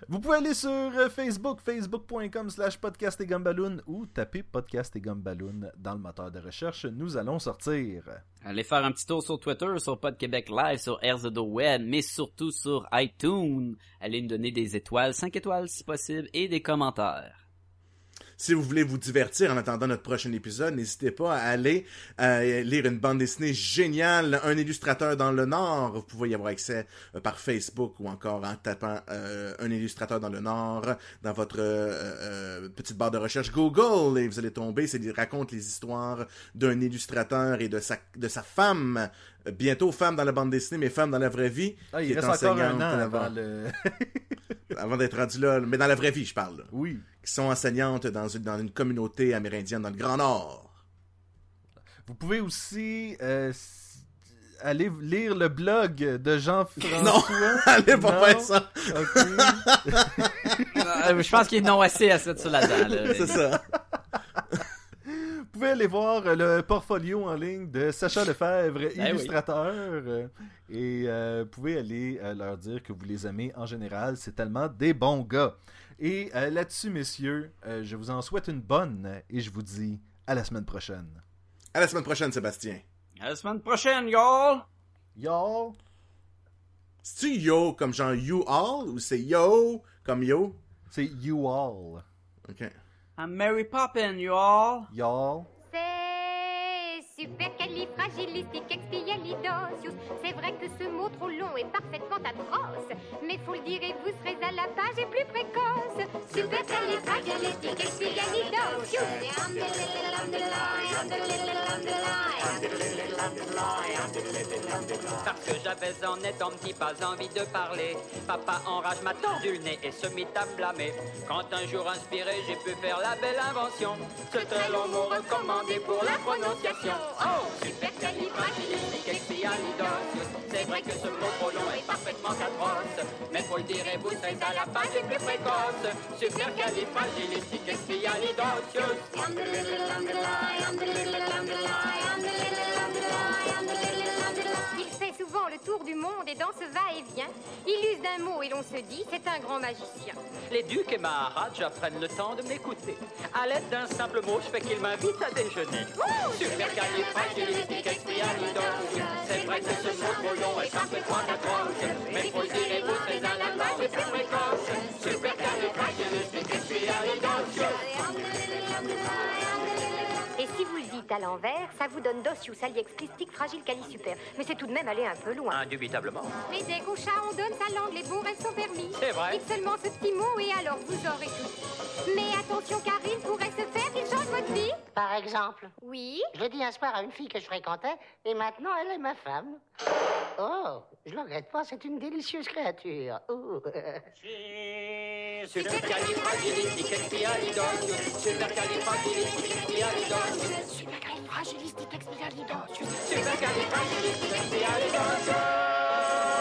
Vous pouvez aller sur euh, Facebook, facebook.com slash podcast et gumballoon ou taper podcast et gumballoon dans le moteur de recherche. Nous allons sortir. Allez faire un petit tour sur Twitter, sur Pod Québec Live, sur RZO Web, mais surtout sur iTunes. Allez nous donner des étoiles, 5 étoiles si possible, et des commentaires. Si vous voulez vous divertir en attendant notre prochain épisode, n'hésitez pas à aller euh, lire une bande dessinée géniale, un illustrateur dans le Nord. Vous pouvez y avoir accès euh, par Facebook ou encore en tapant euh, un illustrateur dans le Nord dans votre euh, euh, petite barre de recherche Google et vous allez tomber. C'est raconte les histoires d'un illustrateur et de sa de sa femme. Euh, Bientôt femme dans la bande dessinée, mais femme dans la vraie vie. Ah, qui il est reste encore un enseignante an avant, avant le... <laughs> avant d'être rendu là. Mais dans la vraie vie, je parle. là. oui. Qui sont enseignantes dans une, dans une communauté amérindienne dans le Grand Nord. Vous pouvez aussi euh, aller lire le blog de Jean-François. Non, <laughs> <laughs> allez pas Non? faire ça. Ok. Euh, je pense qu'il est non assez à cette sur la dent. C'est ça. Vous pouvez aller voir euh, le portfolio en ligne de Sacha Lefebvre, Ben oui. illustrateur. euh, Et euh, vous pouvez aller euh, leur dire que vous les aimez en général. C'est tellement des bons gars. Et euh, là-dessus, messieurs, euh, je vous en souhaite une bonne et je vous dis à la semaine prochaine. À la semaine prochaine, Sébastien. À la semaine prochaine, y'all! Y'all! C'est-tu yo comme genre you all ou c'est yo comme yo? C'est you all. Ok. I'm Mary Poppin, y'all! Y'all. C'est supercalifragilisticexpialidocious. C'est vrai que ce mot trop long est parfaitement atroce. Mais faut le dire et vous serez à la page et plus précoce. Supercalifragilisticexpialidocious. Parce que j'avais en étant petit pas envie de parler. Papa enrage m'a tordu le nez et se mit à me blâmer. Quand un jour inspiré, j'ai pu faire la belle invention. C'était le mot recommandé pour la prononciation. Oh, supercalifragilisticexpialidocious. C'est vrai que ce mot trop long est parfaitement atroce. Mais faut le dire et vous serez à la page et plus précoce. Supercalifragilisticexpialidocious. Il le tour du monde et dans ce va-et-vient, il use d'un mot et l'on se dit c'est un grand magicien. Les ducs et Maharajas prennent le temps de m'écouter. À l'aide d'un simple mot, je fais qu'ils m'invitent à déjeuner. Supercalifragilisticexpialidocious. C'est vrai que ce mot trop long est parfaitement atroce. Mais faut le dire et vous serez à la page et plus précoce. À l'envers, ça vous donne docius aliexplictique fragile super. Mais c'est tout de même aller un peu loin. Indubitablement. Mais dès qu'au chat on donne sa langue, les bons rêves sont permis. C'est vrai. Dites seulement ce petit mot et alors vous aurez tout. Mais attention car il pourrait se faire votre vie. Par exemple, Oui je l'ai dit un soir à une fille que je fréquentais, et maintenant elle est ma femme. Oh, je le regrette pas, c'est une délicieuse créature. Oh. Supercalifragilisticexpialidocious. Supercalifragilisticexpialidocious. Supercalifragilisticexpialidocious. Supercalifragilisticexpialidocious.